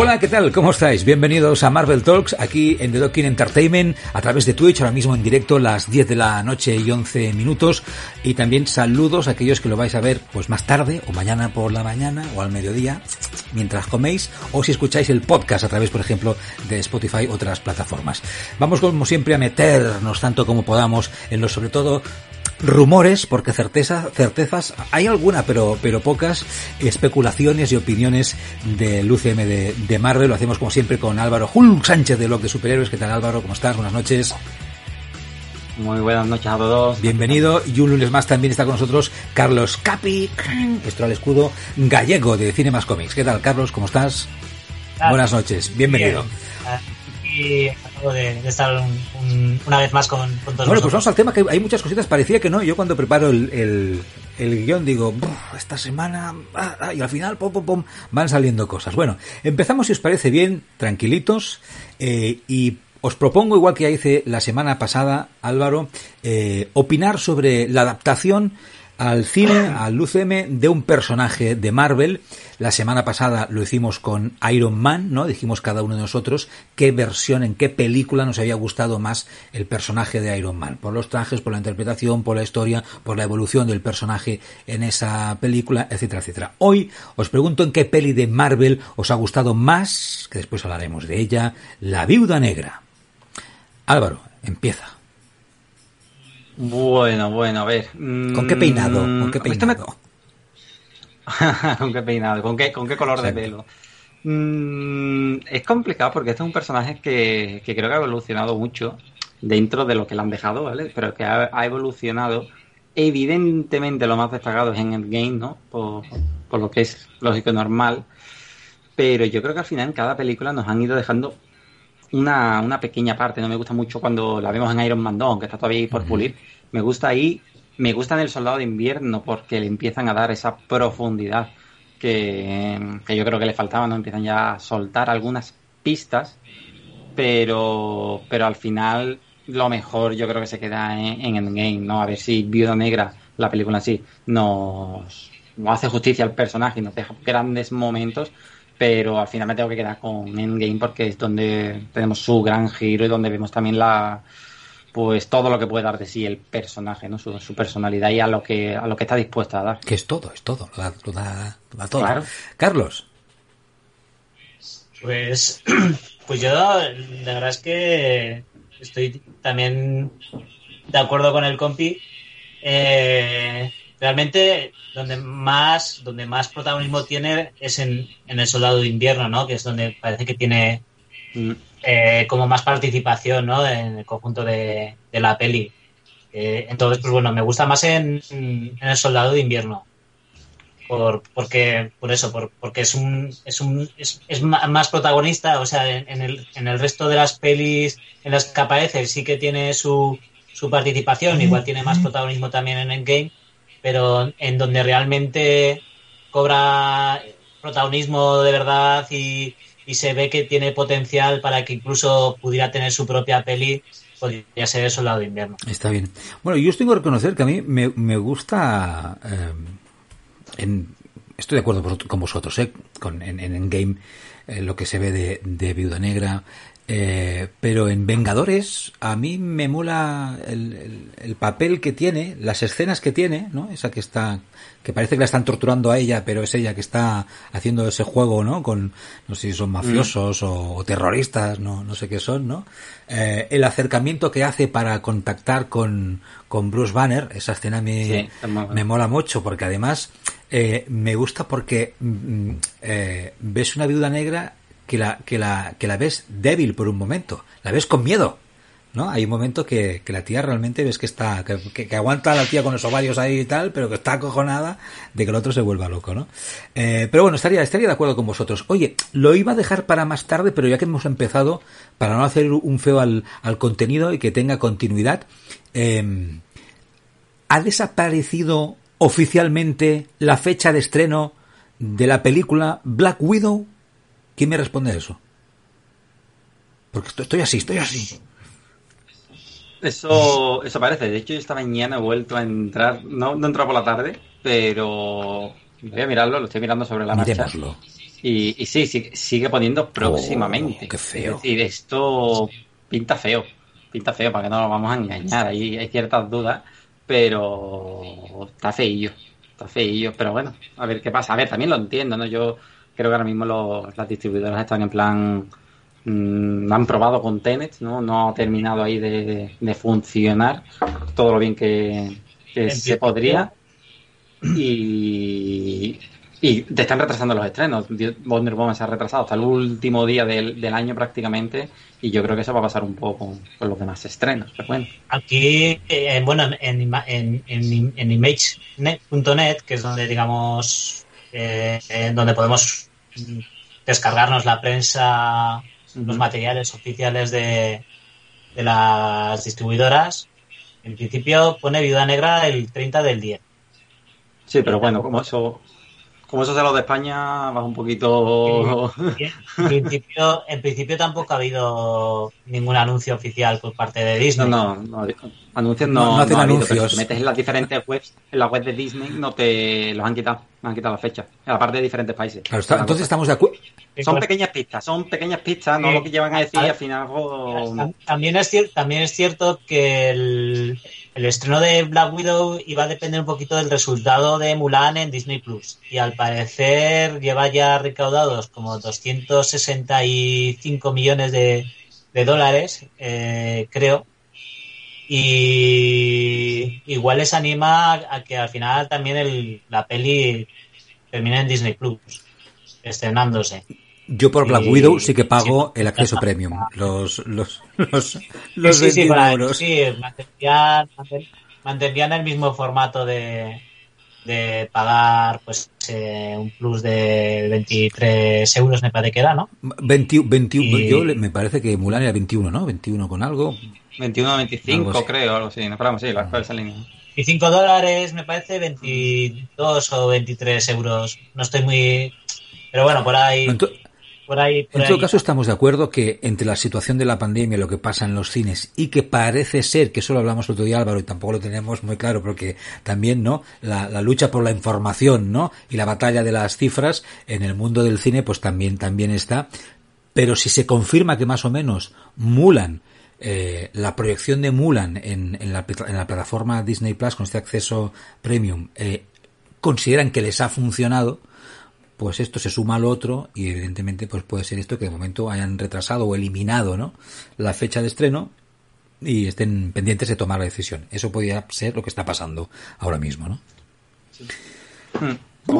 Hola, ¿qué tal? ¿Cómo estáis? Bienvenidos a Marvel Talks aquí en The Docking Entertainment a través de Twitch, ahora mismo en directo las 10 de la noche y 11 minutos y también saludos a aquellos que lo vais a ver pues más tarde o mañana por la mañana o al mediodía mientras coméis o si escucháis el podcast a través, por ejemplo, de Spotify otras plataformas. Vamos como siempre a meternos tanto como podamos en lo sobre todo rumores, porque certeza, certezas hay alguna, pero, pero pocas, especulaciones y opiniones del UCM de, de Marvel. Lo hacemos como siempre con Álvaro Hulk Sánchez de Blog de Superhéroes. ¿Qué tal Álvaro? ¿Cómo estás? Buenas noches. Muy buenas noches a todos. Bienvenido. Y un lunes más también está con nosotros Carlos Capi, esto al escudo gallego de Cine Más Comics. ¿Qué tal, Carlos? ¿Cómo estás? Buenas noches. Bienvenido. Acabo de, de estar un, un, una vez más con, con todos Bueno, pues vamos al tema, que hay muchas cositas. Parecía que no. Yo cuando preparo el, el, el guion digo, esta semana... Ah, ah, y al final, pom, pom, pom, van saliendo cosas. Bueno, empezamos, si os parece bien, tranquilitos. Eh, y os propongo, igual que ya hice la semana pasada, Álvaro, eh, opinar sobre la adaptación al cine, al UCM, de un personaje de Marvel. La semana pasada lo hicimos con Iron Man, ¿no? Dijimos cada uno de nosotros qué versión, en qué película nos había gustado más el personaje de Iron Man. Por los trajes, por la interpretación, por la historia, por la evolución del personaje en esa película, etcétera, etcétera. Hoy os pregunto en qué peli de Marvel os ha gustado más, que después hablaremos de ella, La Viuda Negra. Álvaro, empieza. Bueno, bueno, a ver. ¿Con qué peinado? ¿Con qué peinado? ¿Con qué peinado? ¿Con qué, con qué color Exacto. de pelo? Mm, es complicado porque este es un personaje que, que, creo que ha evolucionado mucho dentro de lo que le han dejado, ¿vale? Pero que ha, ha evolucionado. Evidentemente lo más destacado es en el game, ¿no? Por, por lo que es lógico y normal. Pero yo creo que al final en cada película nos han ido dejando una, una, pequeña parte. No me gusta mucho cuando la vemos en Iron Man 2, que está todavía ahí por pulir. Me gusta ahí, me gusta en El Soldado de Invierno porque le empiezan a dar esa profundidad que, que yo creo que le faltaba, ¿no? Empiezan ya a soltar algunas pistas, pero, pero al final lo mejor yo creo que se queda en, en Endgame, ¿no? A ver si Viuda Negra, la película en sí, nos, nos hace justicia al personaje y nos deja grandes momentos, pero al final me tengo que quedar con Endgame porque es donde tenemos su gran giro y donde vemos también la pues todo lo que puede dar de sí el personaje, ¿no? Su, su personalidad y a lo que a lo que está dispuesta a dar. Que es todo, es todo, lo da, lo da, lo da todo. Claro. Carlos. Pues pues yo la verdad es que estoy también de acuerdo con el compi. Eh, realmente donde más donde más protagonismo tiene es en, en, el soldado de invierno no que es donde parece que tiene eh, como más participación no en el conjunto de, de la peli. Eh, entonces pues bueno me gusta más en, en el soldado de invierno. Por porque por eso por, porque es un es un es, es más protagonista o sea en, en, el en el resto de las pelis en las que aparece sí que tiene su su participación igual tiene más protagonismo también en Endgame pero en donde realmente cobra protagonismo de verdad y, y, se ve que tiene potencial para que incluso pudiera tener su propia peli, podría ser el Soldado de Invierno. Está bien. Bueno, yo os tengo que reconocer que a mí me, me gusta. Eh, en, estoy de acuerdo con vosotros, ¿eh? Con, en, en Game eh, lo que se ve de, de Viuda Negra. Eh, pero en Vengadores a mí me mola el, el, el, papel que tiene, las escenas que tiene, ¿no? Esa que está, que parece que la están torturando a ella, pero es ella que está haciendo ese juego, ¿no? Con, no sé si son mafiosos mm. o, o, terroristas, no, no sé qué son, ¿no? Eh, el acercamiento que hace para contactar con, con Bruce Banner, esa escena me, sí, me mola mucho, porque además eh, me gusta porque mm, eh, ves una viuda negra que la, que la, que la ves débil por un momento, la ves con miedo, ¿no? Hay un momento que, que la tía realmente ves que está, que, que, aguanta la tía con los ovarios ahí y tal, pero que está acojonada de que el otro se vuelva loco, ¿no? Eh, pero bueno, estaría, estaría de acuerdo con vosotros. Oye, lo iba a dejar para más tarde, pero ya que hemos empezado, para no hacer un feo al, al contenido y que tenga continuidad, eh, ¿ha desaparecido oficialmente la fecha de estreno de la película Black Widow? ¿Quién me responde a eso? Porque estoy así, estoy así. Eso, eso parece. De hecho, esta mañana he vuelto a entrar. No, no he entrado por la tarde, pero voy a mirarlo, lo estoy mirando sobre la marcha. Y, y sí, sigue, sigue poniendo próximamente. Oh, qué feo. Es decir, esto pinta feo. Pinta feo, para que no nos vamos a engañar. Ahí hay ciertas dudas, pero está feillo. Está feillo. Pero bueno, a ver qué pasa. A ver, también lo entiendo, ¿no? Yo creo que ahora mismo los, las distribuidoras están en plan Mm, han probado con Tenet, ¿no? No ha terminado ahí de, de funcionar todo lo bien que, que se podría. Y, y te están retrasando los estrenos. Wonder Woman se ha retrasado hasta el último día del, del, año prácticamente y yo creo que eso va a pasar un poco con los demás estrenos. Pero bueno. Aquí, eh, bueno, en, en, en, en imagenet.net, que es donde, digamos, eh, donde podemos descargarnos la prensa los materiales oficiales de, de las distribuidoras. En principio pone Viuda Negra el 30 del 10. Sí, pero bueno, como eso, como eso es lo de España, va un poquito. En principio, en principio tampoco ha habido ningún anuncio oficial por parte de Disney. No, no, no anuncios no, no, no hacen ha habido, anuncios. pero si metes en las diferentes webs, en la web de Disney, no te los han quitado, no han quitado la fecha, en la parte de diferentes países. Claro, está, entonces estamos de acuerdo. Son pequeñas pistas, son pequeñas pistas, no lo que llevan a decir al final. algo- También es, cier- también es cierto que el, el estreno de Black Widow iba a depender un poquito del resultado de Mulan en Disney Plus. Y al parecer lleva ya recaudados como 265 millones de, de dólares, eh, creo. Y igual les anima a que al final también el, la peli termine en Disney Plus, estrenándose. Yo por Black Y- Widow sí que pago sí. el acceso premium. Los, los, los, los sí, sí, 21 para- euros. sí, mantendrían, manten- mantendrían el mismo formato de, de pagar pues eh, un plus de 23 euros me parece que era, ¿no? 20 21, Y- yo le- me parece que Mulan era 21, ¿no? 21 con algo. 21 25, Algo creo, algo así. No, esperamos, sí, la, esa línea. Y 5 dólares me parece 22 o 23 euros. No estoy muy... Pero bueno, por ahí... En, to- Por ahí, por en todo ahí. caso estamos de acuerdo que entre la situación de la pandemia, lo que pasa en los cines y que parece ser, que solo hablamos el otro día Álvaro y tampoco lo tenemos muy claro porque también, ¿no? La, la lucha por la información, ¿no? Y la batalla de las cifras en el mundo del cine pues también, también está. Pero si se confirma que más o menos Mulan, eh, la proyección de Mulan en, en, la, en la plataforma Disney Plus con este acceso premium, eh, consideran que les ha funcionado, pues esto se suma al otro y evidentemente pues puede ser esto que de momento hayan retrasado o eliminado, ¿no? La fecha de estreno y estén pendientes de tomar la decisión. Eso podría ser lo que está pasando ahora mismo, ¿no? Mm,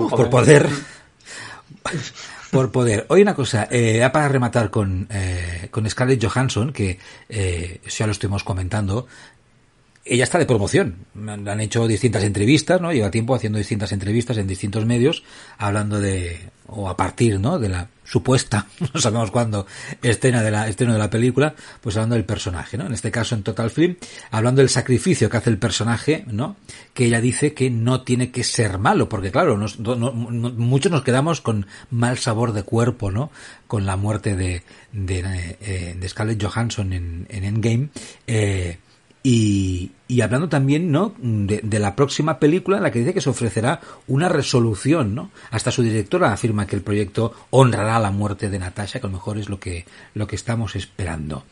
por poder. por poder. Oye, una cosa, eh, ya para rematar con, eh, con Scarlett Johansson, que eh, ya lo estuvimos comentando, ella está de promoción. Han hecho distintas entrevistas, ¿no? Lleva tiempo haciendo distintas entrevistas en distintos medios, hablando de, o a partir, ¿no? De la supuesta, no sabemos cuándo, escena de la, estreno de la película, pues hablando del personaje, ¿no? En este caso en Total Film, hablando del sacrificio que hace el personaje, ¿no? Que ella dice que no tiene que ser malo, porque claro, nos- no- no- muchos nos quedamos con mal sabor de cuerpo, ¿no? Con la muerte de, de, eh, de Scarlett Johansson en, en Endgame, eh, y, y hablando también, ¿no? De, de la próxima película en la que dice que se ofrecerá una resolución, ¿no? Hasta su directora afirma que el proyecto honrará la muerte de Natasha, que a lo mejor es lo que, lo que estamos esperando.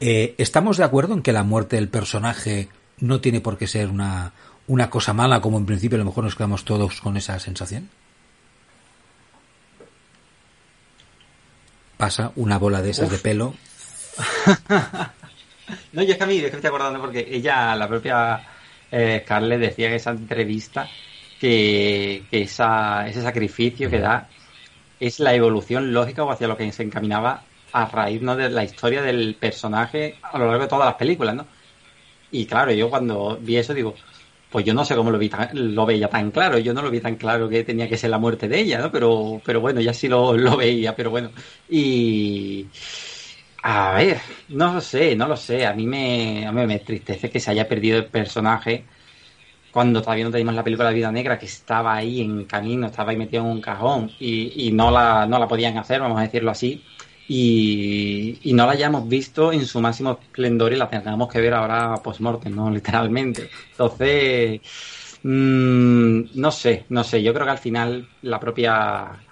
Eh, ¿Estamos de acuerdo en que la muerte del personaje no tiene por qué ser una, una cosa mala, como en principio a lo mejor nos quedamos todos con esa sensación? Pasa una bola de esas de pelo. No, yo es que a mí, es que me estoy acordando porque ella, la propia eh, decía en esa entrevista que, que esa, ese sacrificio que da es la evolución lógica o hacia lo que se encaminaba a raíz ¿no? de la historia del personaje a lo largo de todas las películas, ¿no? Y claro, yo cuando vi eso digo, pues yo no sé cómo lo vi lo veía tan claro, yo no lo vi tan claro que tenía que ser la muerte de ella, ¿no? Pero, pero bueno, ya sí lo, lo veía, pero bueno. Y a ver, no lo sé, no lo sé. A mí me, a mí me entristece que se haya perdido el personaje cuando todavía no teníamos la película de Vida Negra, que estaba ahí en camino, estaba ahí metido en un cajón y, y no, la, no la podían hacer, vamos a decirlo así y, no la hayamos visto en su máximo esplendor y la tengamos que ver ahora post-mortem, ¿no? Literalmente. Entonces, mmm, no sé, no sé. Yo creo que al final la propia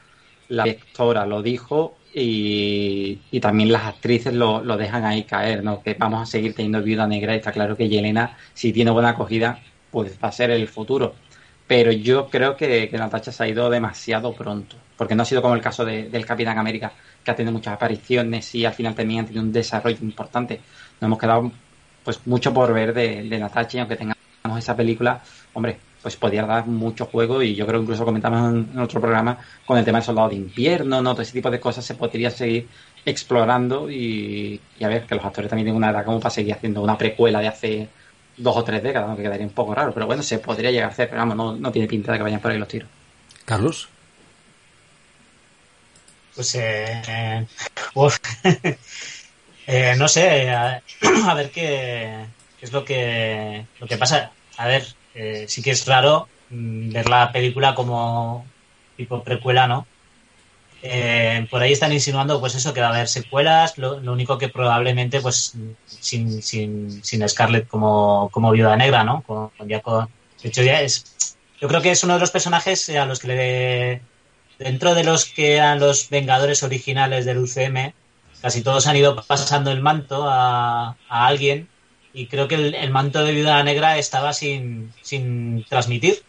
la directora lo dijo y, también las actrices lo, lo, dejan ahí caer, ¿no? Que vamos a seguir teniendo Viuda Negra y está claro que Yelena, si tiene buena acogida, pues va a ser el futuro. Pero yo creo que, que Natasha se ha ido demasiado pronto, porque no ha sido como el caso de, del Capitán América, que ha tenido muchas apariciones y al final también han tenido un desarrollo importante. Nos hemos quedado pues mucho por ver de, de Natasha y aunque tengamos esa película, hombre, pues podría dar mucho juego y yo creo que incluso comentamos en, otro programa con el tema del soldado de invierno, ¿no? Todo ese tipo de cosas se podría seguir explorando y, y a ver, que los actores también tienen una edad como para seguir haciendo una precuela de hace dos o tres décadas, que quedaría un poco raro, pero bueno, se podría llegar a hacer, pero vamos, no, no tiene pinta de que vayan por ahí los tiros. Carlos. Pues, eh, eh, no sé, a, a ver qué, qué, es lo que, lo que pasa. A ver, eh, sí que es raro mmm, ver la película como tipo precuela, ¿no? Eh, por ahí están insinuando pues eso que va a haber secuelas. Lo, lo único que probablemente pues sin, sin, sin Scarlett como, como viuda negra no con, ya de hecho ya es yo creo que es uno de los personajes a los que le dentro de los que eran los Vengadores originales del UCM, casi todos han ido pasando el manto a, a alguien y creo que el, el, manto de Viuda Negra estaba sin, sin transmitir.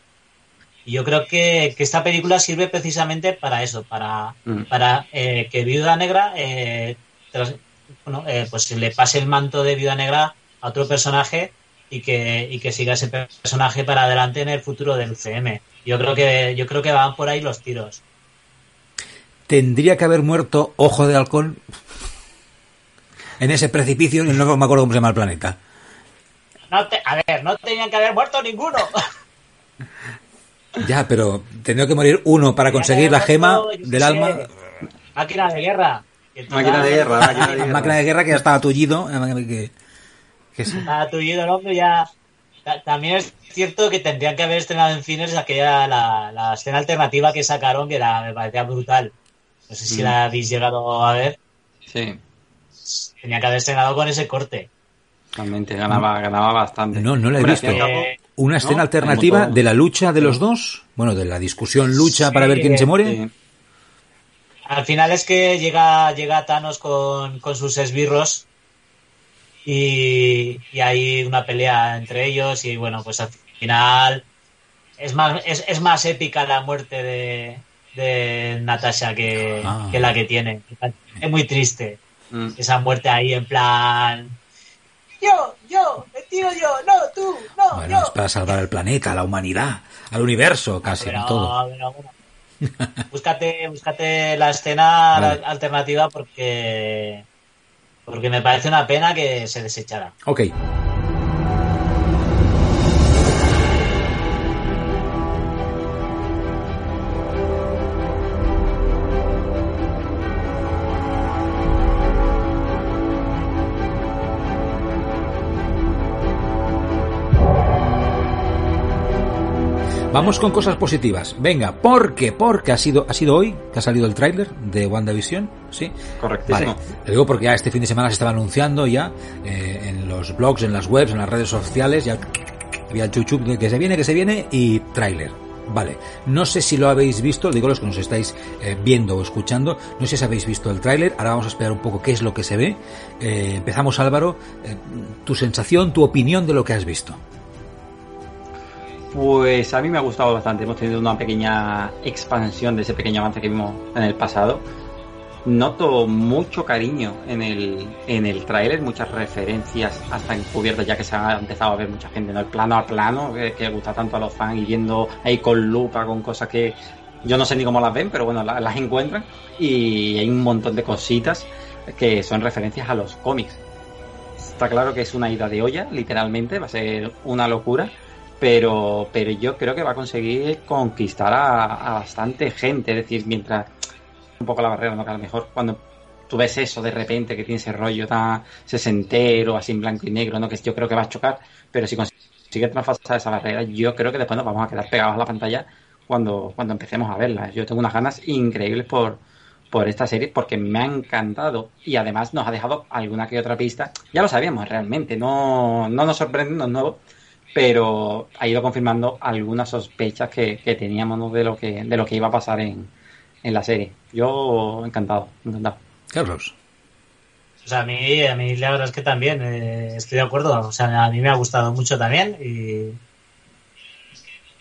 Y yo creo que, que, esta película sirve precisamente para eso, para, mm. para eh, que Viuda Negra eh, tras, bueno, eh, pues le pase el manto de Viuda Negra a otro personaje y que, y que siga ese personaje para adelante en el futuro del UCM. Yo creo que, yo creo que van por ahí los tiros tendría que haber muerto Ojo de Halcón en ese precipicio, y no me acuerdo cómo se llama el planeta. No te, a ver, no tenían que haber muerto ninguno. Ya, pero tendría que morir uno para conseguir la gema del alma. Máquina de guerra. Máquina de guerra, máquina de guerra. Máquina de guerra que ya estaba tullido. Que, que sí. Estaba tullido el hombre ya. También es cierto que tendrían que haber estrenado en cines aquella la, la escena alternativa que sacaron que era, me parecía brutal. No sé si mm. la habéis llegado a ver. Sí. Tenía que haber estrenado con ese corte. Realmente ganaba, ganaba bastante. No, no la he visto. Eh, Una escena ¿no? alternativa de la lucha de los dos. Bueno, de la discusión lucha sí, para ver quién se muere. Sí. Al final es que llega, llega Thanos con, con sus esbirros y, y, hay una pelea entre ellos y bueno, pues al final es más, es, es más épica la muerte de, de Natasha que, ah. que, la que tiene. Es muy triste. Mm. Esa muerte ahí en plan. Yo, yo, me tiro yo, no, tú, no. Bueno, yo. es para salvar el planeta, la humanidad, al universo, casi, pero, no todo. Pero, bueno. búscate, búscate la escena vale. alternativa porque. Porque me parece una pena que se desechara. Ok. Vamos con cosas positivas. Venga, ¿por qué? Porque ha sido, ha sido hoy que ha salido el tráiler de WandaVision, ¿sí? Correctísimo. Vale. Le digo porque ya este fin de semana se estaba anunciando ya eh, en los blogs, en las webs, en las redes sociales, ya había el chuchup que se viene, que se viene y tráiler. Vale, no sé si lo habéis visto, digo los que nos estáis eh, viendo o escuchando, no sé si habéis visto el tráiler, ahora vamos a esperar un poco qué es lo que se ve. Eh, empezamos Álvaro, eh, tu sensación, tu opinión de lo que has visto. Pues a mí me ha gustado bastante. Hemos tenido una pequeña expansión de ese pequeño avance que vimos en el pasado. Noto mucho cariño en el, en el tráiler, muchas referencias hasta encubiertas, ya que se ha empezado a ver mucha gente, ¿no? El plano a plano, que, que gusta tanto a los fans y viendo ahí con lupa, con cosas que yo no sé ni cómo las ven, pero bueno, las, las encuentran y hay un montón de cositas. que son referencias a los cómics. Está claro que es una ida de olla, literalmente, va a ser una locura, pero, pero yo creo que va a conseguir conquistar a, bastante gente, es decir, mientras un poco la barrera, ¿no? que a lo mejor cuando tú ves eso de repente que tiene ese rollo tan sesentero, así en blanco y negro, ¿no? que yo creo que va a chocar, pero si consigue traspasar esa barrera, yo creo que después nos vamos a quedar pegados a la pantalla cuando, cuando empecemos a verla. Yo tengo unas ganas increíbles por, por esta serie porque me ha encantado y además nos ha dejado alguna que otra pista. Ya lo sabíamos realmente, no, no nos sorprende, no es nuevo, pero ha ido confirmando algunas sospechas que, teníamos de lo que de lo que iba a pasar en, en la serie. Yo encantado, encantado. Carlos. O sea, a mí, a mí la verdad es que también eh, estoy de acuerdo. O sea, a mí me ha gustado mucho también y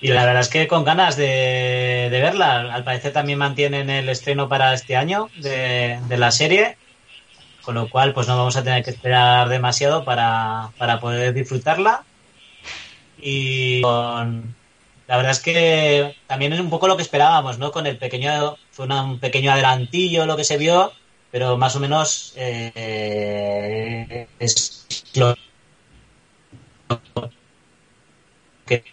y la verdad es que con ganas de, verla. Al parecer también mantienen el estreno para este año de, la serie, con lo cual pues no vamos a tener que esperar demasiado para, poder disfrutarla. Y la verdad es que también es un poco lo que esperábamos, ¿no? Con el pequeño, fue un pequeño adelantillo lo que se vio, pero más o menos eh, es lo que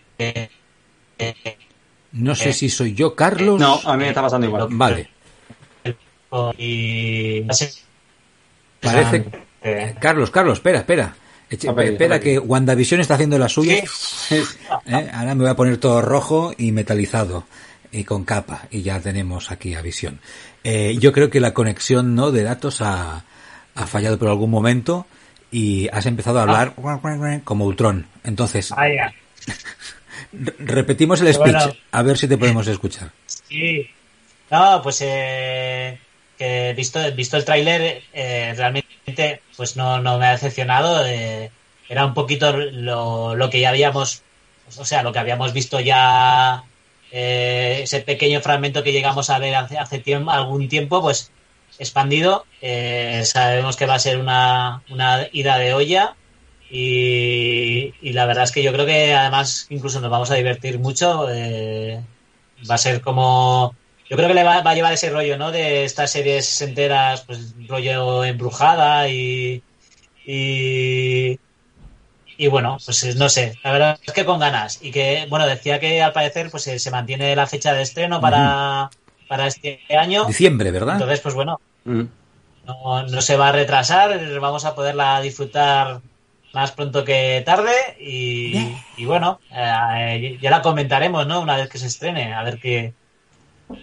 no sé si soy yo, Carlos. No, a mí me está pasando igual. Vale. Y... Parece... Eh, Carlos, Carlos, espera, espera. Espera que WandaVision está haciendo la suya. Eh, ahora me voy a poner todo rojo y metalizado y con capa y ya tenemos aquí a Visión. Eh, yo creo que la conexión no de datos ha, ha fallado por algún momento y has empezado a hablar ah. como Ultron. Entonces, ah, Repetimos el speech, a ver si te podemos escuchar. Sí. No, pues eh, que visto, visto el tráiler, eh, realmente pues no, no me ha decepcionado. Eh, era un poquito lo, lo, que ya habíamos, o sea, lo que habíamos visto ya, eh, ese pequeño fragmento que llegamos a ver hace, hace tiempo, algún tiempo, pues expandido. Eh, sabemos que va a ser una, una ida de olla y, la verdad es que yo creo que además incluso nos vamos a divertir mucho. Va a ser como. Yo creo que le va, a llevar ese rollo, ¿no? De estas series enteras, pues rollo embrujada y. Y, y bueno, pues no sé, la verdad es que con ganas. Y que, bueno, decía que al parecer pues se mantiene la fecha de estreno para, para este año. Diciembre, ¿verdad? Entonces, pues bueno, no, no se va a retrasar, vamos a poderla disfrutar más pronto que tarde y, bueno, eh, ya la comentaremos, ¿no? Una vez que se estrene, a ver qué,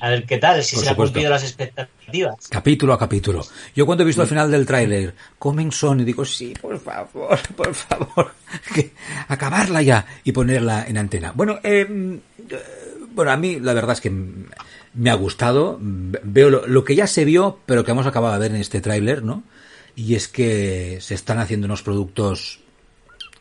a ver qué tal, si se han cumplido las expectativas. Capítulo a capítulo. Yo cuando he visto al final del tráiler, Coming Son, y digo, sí, por favor, por favor, que acabarla ya y ponerla en antena. Bueno, eh, bueno, a mí la verdad es que me ha gustado. Veo lo, lo, que ya se vio, pero que hemos acabado de ver en este tráiler, ¿no? Y es que se están haciendo unos productos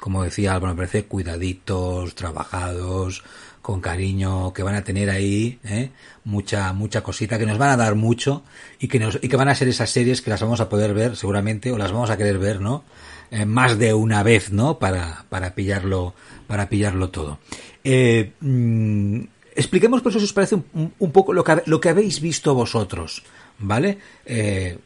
como decía Álvaro, me parece cuidaditos, trabajados, con cariño, que van a tener ahí ¿eh? mucha mucha cosita, que nos van a dar mucho y que nos y que van a ser esas series que las vamos a poder ver seguramente o las vamos a querer ver, ¿no? Eh, más de una vez, ¿no? Para para pillarlo para pillarlo todo. Eh, mm, expliquemos, por eso, si os parece un, un poco lo que, lo que habéis visto vosotros. ¿vale? Eh,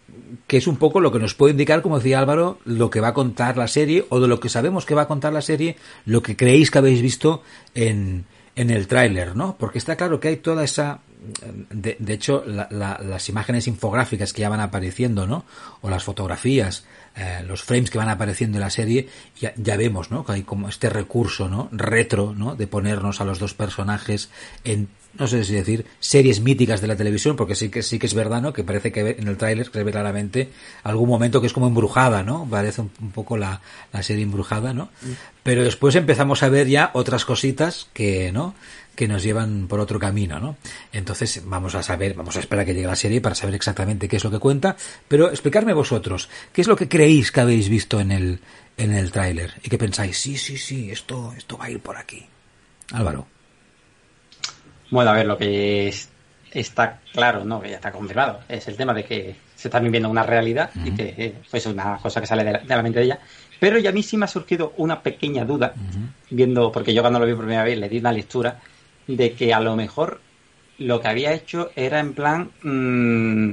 que es un poco lo que nos puede indicar, como decía Álvaro, lo que va a contar la serie o de lo que sabemos que va a contar la serie, lo que creéis que habéis visto en, en el tráiler, ¿no? Porque está claro que hay toda esa... De, de hecho, las imágenes infográficas que ya van apareciendo, ¿no? O las fotografías, eh, los frames que van apareciendo en la serie, ya, ya vemos, ¿no? Que hay como este recurso, ¿no? Retro, ¿no? De ponernos a los dos personajes en no sé si decir, series míticas de la televisión, porque sí que sí que es verdad, ¿no? Que parece que en el tráiler se ve claramente algún momento que es como embrujada, ¿no? Parece un, poco la, la, serie embrujada, ¿no? Mm. Pero después empezamos a ver ya otras cositas que, ¿no? que nos llevan por otro camino, ¿no? Entonces vamos a saber, vamos a esperar a que llegue la serie para saber exactamente qué es lo que cuenta, pero explicarme vosotros, ¿qué es lo que creéis que habéis visto en el en el tráiler y que pensáis, sí, sí, sí, esto esto va a ir por aquí. Álvaro. Bueno, a ver, lo que está claro, ¿no? Que ya está confirmado, es el tema de que se está viviendo una realidad y que eh, pues, es una cosa que sale de la, mente de ella. Pero ya a mí sí me ha surgido una pequeña duda, viendo, porque yo cuando lo vi por primera vez le di una lectura, de que a lo mejor lo que había hecho era en plan mm,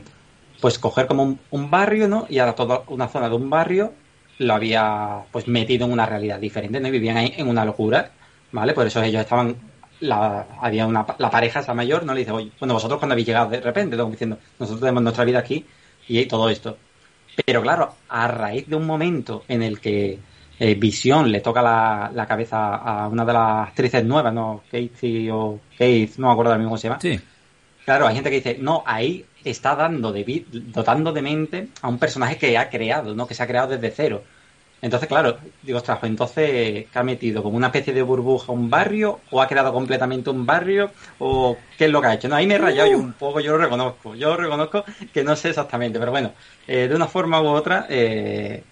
pues coger como un, barrio, ¿no? Y ahora toda una zona de un barrio lo había pues metido en una realidad diferente, ¿no? Y vivían ahí en una locura, ¿vale? Por eso ellos estaban la, había una, la pareja, esa mayor, no le dice, oye, bueno, vosotros cuando habéis llegado de repente, diciendo, nosotros tenemos nuestra vida aquí y todo esto. Pero claro, a raíz de un momento en el que eh, Visión le toca la, la, cabeza a una de las actrices nuevas, ¿no? Casey o Keith, no me acuerdo mismo cómo se llama. Sí. Claro, hay gente que dice, no, ahí está dando de, dotando de mente a un personaje que ha creado, ¿no? Que se ha creado desde cero. Entonces, claro, digo, ostras, pues entonces, ¿qué ha metido? ¿Como una especie de burbuja un barrio? ¿O ha creado completamente un barrio? ¿O qué es lo que ha hecho? No, ahí me he rayado yo un poco, yo lo reconozco. Yo reconozco que no sé exactamente, pero bueno, eh, de una forma u otra, eh,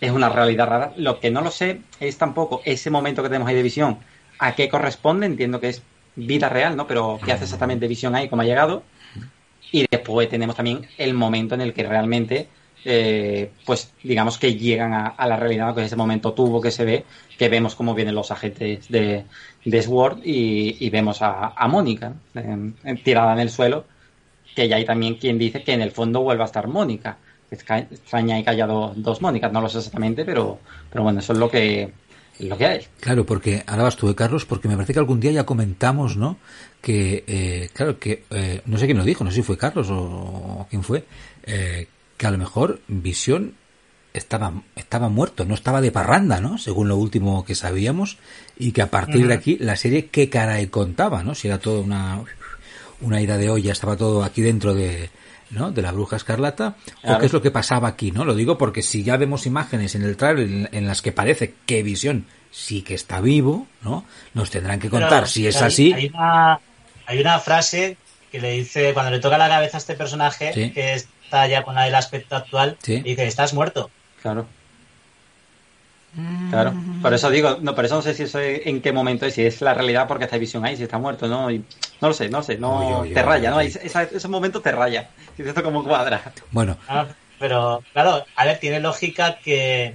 es una realidad rara. Lo que no lo sé es tampoco ese momento que tenemos ahí de visión, a qué corresponde, entiendo que es vida real, ¿no? Pero qué hace exactamente visión ahí, cómo ha llegado. Y después tenemos también el momento en el que realmente eh, pues digamos que llegan a, la realidad, que ese momento tuvo que se ve, que vemos cómo vienen los agentes de, de Sword y, vemos a, Mónica tirada en el suelo, que ya hay también quien dice que en el fondo vuelve a estar Mónica. extraña y callado dos Mónicas, no lo sé exactamente, pero, pero bueno, eso es lo que, lo que hay. Claro, porque ahora vas tú, de Carlos, porque me parece que algún día ya comentamos, ¿no? Que, eh, claro, que eh, no sé quién lo dijo, no sé si fue Carlos o, o quién fue, eh, que a lo mejor Visión estaba, estaba muerto, no estaba de parranda, ¿no? Según lo último que sabíamos, y que a partir de aquí la serie qué caray contaba, ¿no? Si era todo una, una ira de olla, estaba todo aquí dentro de, ¿no? de la bruja escarlata, o qué es lo que pasaba aquí, ¿no? Lo digo porque si ya vemos imágenes en el trailer en, las que parece que Visión sí que está vivo, ¿no? Nos tendrán que contar si es así. Hay una, hay una frase que le dice, cuando le toca la cabeza a este personaje, que es ya con el aspecto actual y dice, estás muerto. Claro. Claro, por eso digo, no, por eso no sé si eso en qué momento es, si es la realidad porque esta visión ahí, si está muerto, ¿no? no lo sé, no sé, no te raya, ¿no? Ese, momento te raya, si esto como cuadra. Bueno. Ah, pero, claro, a ver, tiene lógica que,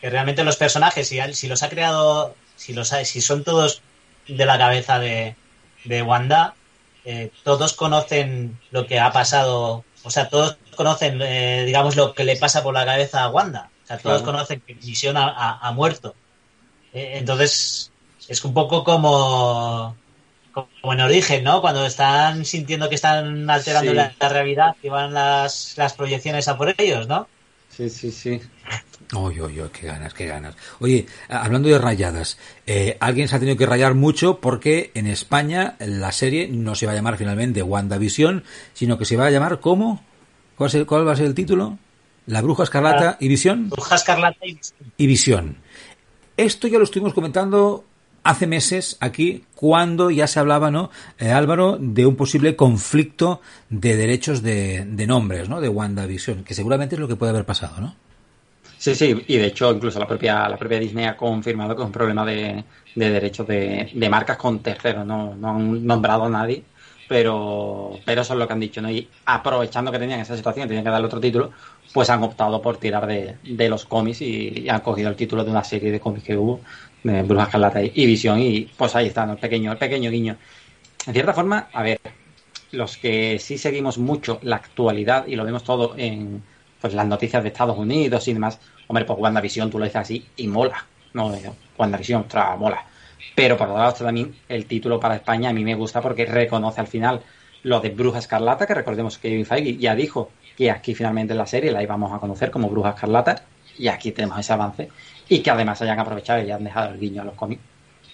que realmente los personajes, si, si los ha creado, si los si son todos de la cabeza de, de Wanda, eh, todos conocen lo que ha pasado o sea, todos conocen, eh, digamos, lo que le pasa por la cabeza a Wanda. O sea, todos conocen que Visión ha, muerto. Eh, entonces, es un poco como, como en origen, ¿no? Cuando están sintiendo que están alterando la, realidad y van las, las proyecciones a por ellos, ¿no? Sí, sí, sí. Oye, oye, qué ganas, qué ganas. Oye, hablando de rayadas, eh, alguien se ha tenido que rayar mucho porque en España la serie no se va a llamar finalmente WandaVision, sino que se va a llamar ¿cómo? ¿Cuál, cuál va a ser el título? La Bruja Escarlata y Visión. Bruja Escarlata y Visión. Esto ya lo estuvimos comentando hace meses aquí cuando ya se hablaba, ¿no, eh, Álvaro, de un posible conflicto de derechos de, de nombres, ¿no? De WandaVision, que seguramente es lo que puede haber pasado, ¿no? Sí, sí, y de hecho incluso la propia, la propia Disney ha confirmado que es un problema de, de derechos de, marcas con terceros, no, no han nombrado a nadie, pero, pero eso es lo que han dicho, ¿no? Y aprovechando que tenían esa situación, tenían que darle otro título, pues han optado por tirar de, de los cómics y, han cogido el título de una serie de cómics que hubo, de Brujas Escarlata y Visión, y pues ahí está, el pequeño, el pequeño guiño. En cierta forma, a ver, los que sí seguimos mucho la actualidad y lo vemos todo en pues las noticias de Estados Unidos y demás, hombre, pues WandaVision tú lo dices así y mola. No, WandaVision, otra mola. Pero por otro lado también el título para España a mí me gusta porque reconoce al final lo de Bruja Escarlata, que recordemos que Kevin Feige ya dijo que aquí finalmente en la serie la íbamos a conocer como Bruja Escarlata y aquí tenemos ese avance y que además hayan aprovechado y han dejado el guiño a los cómics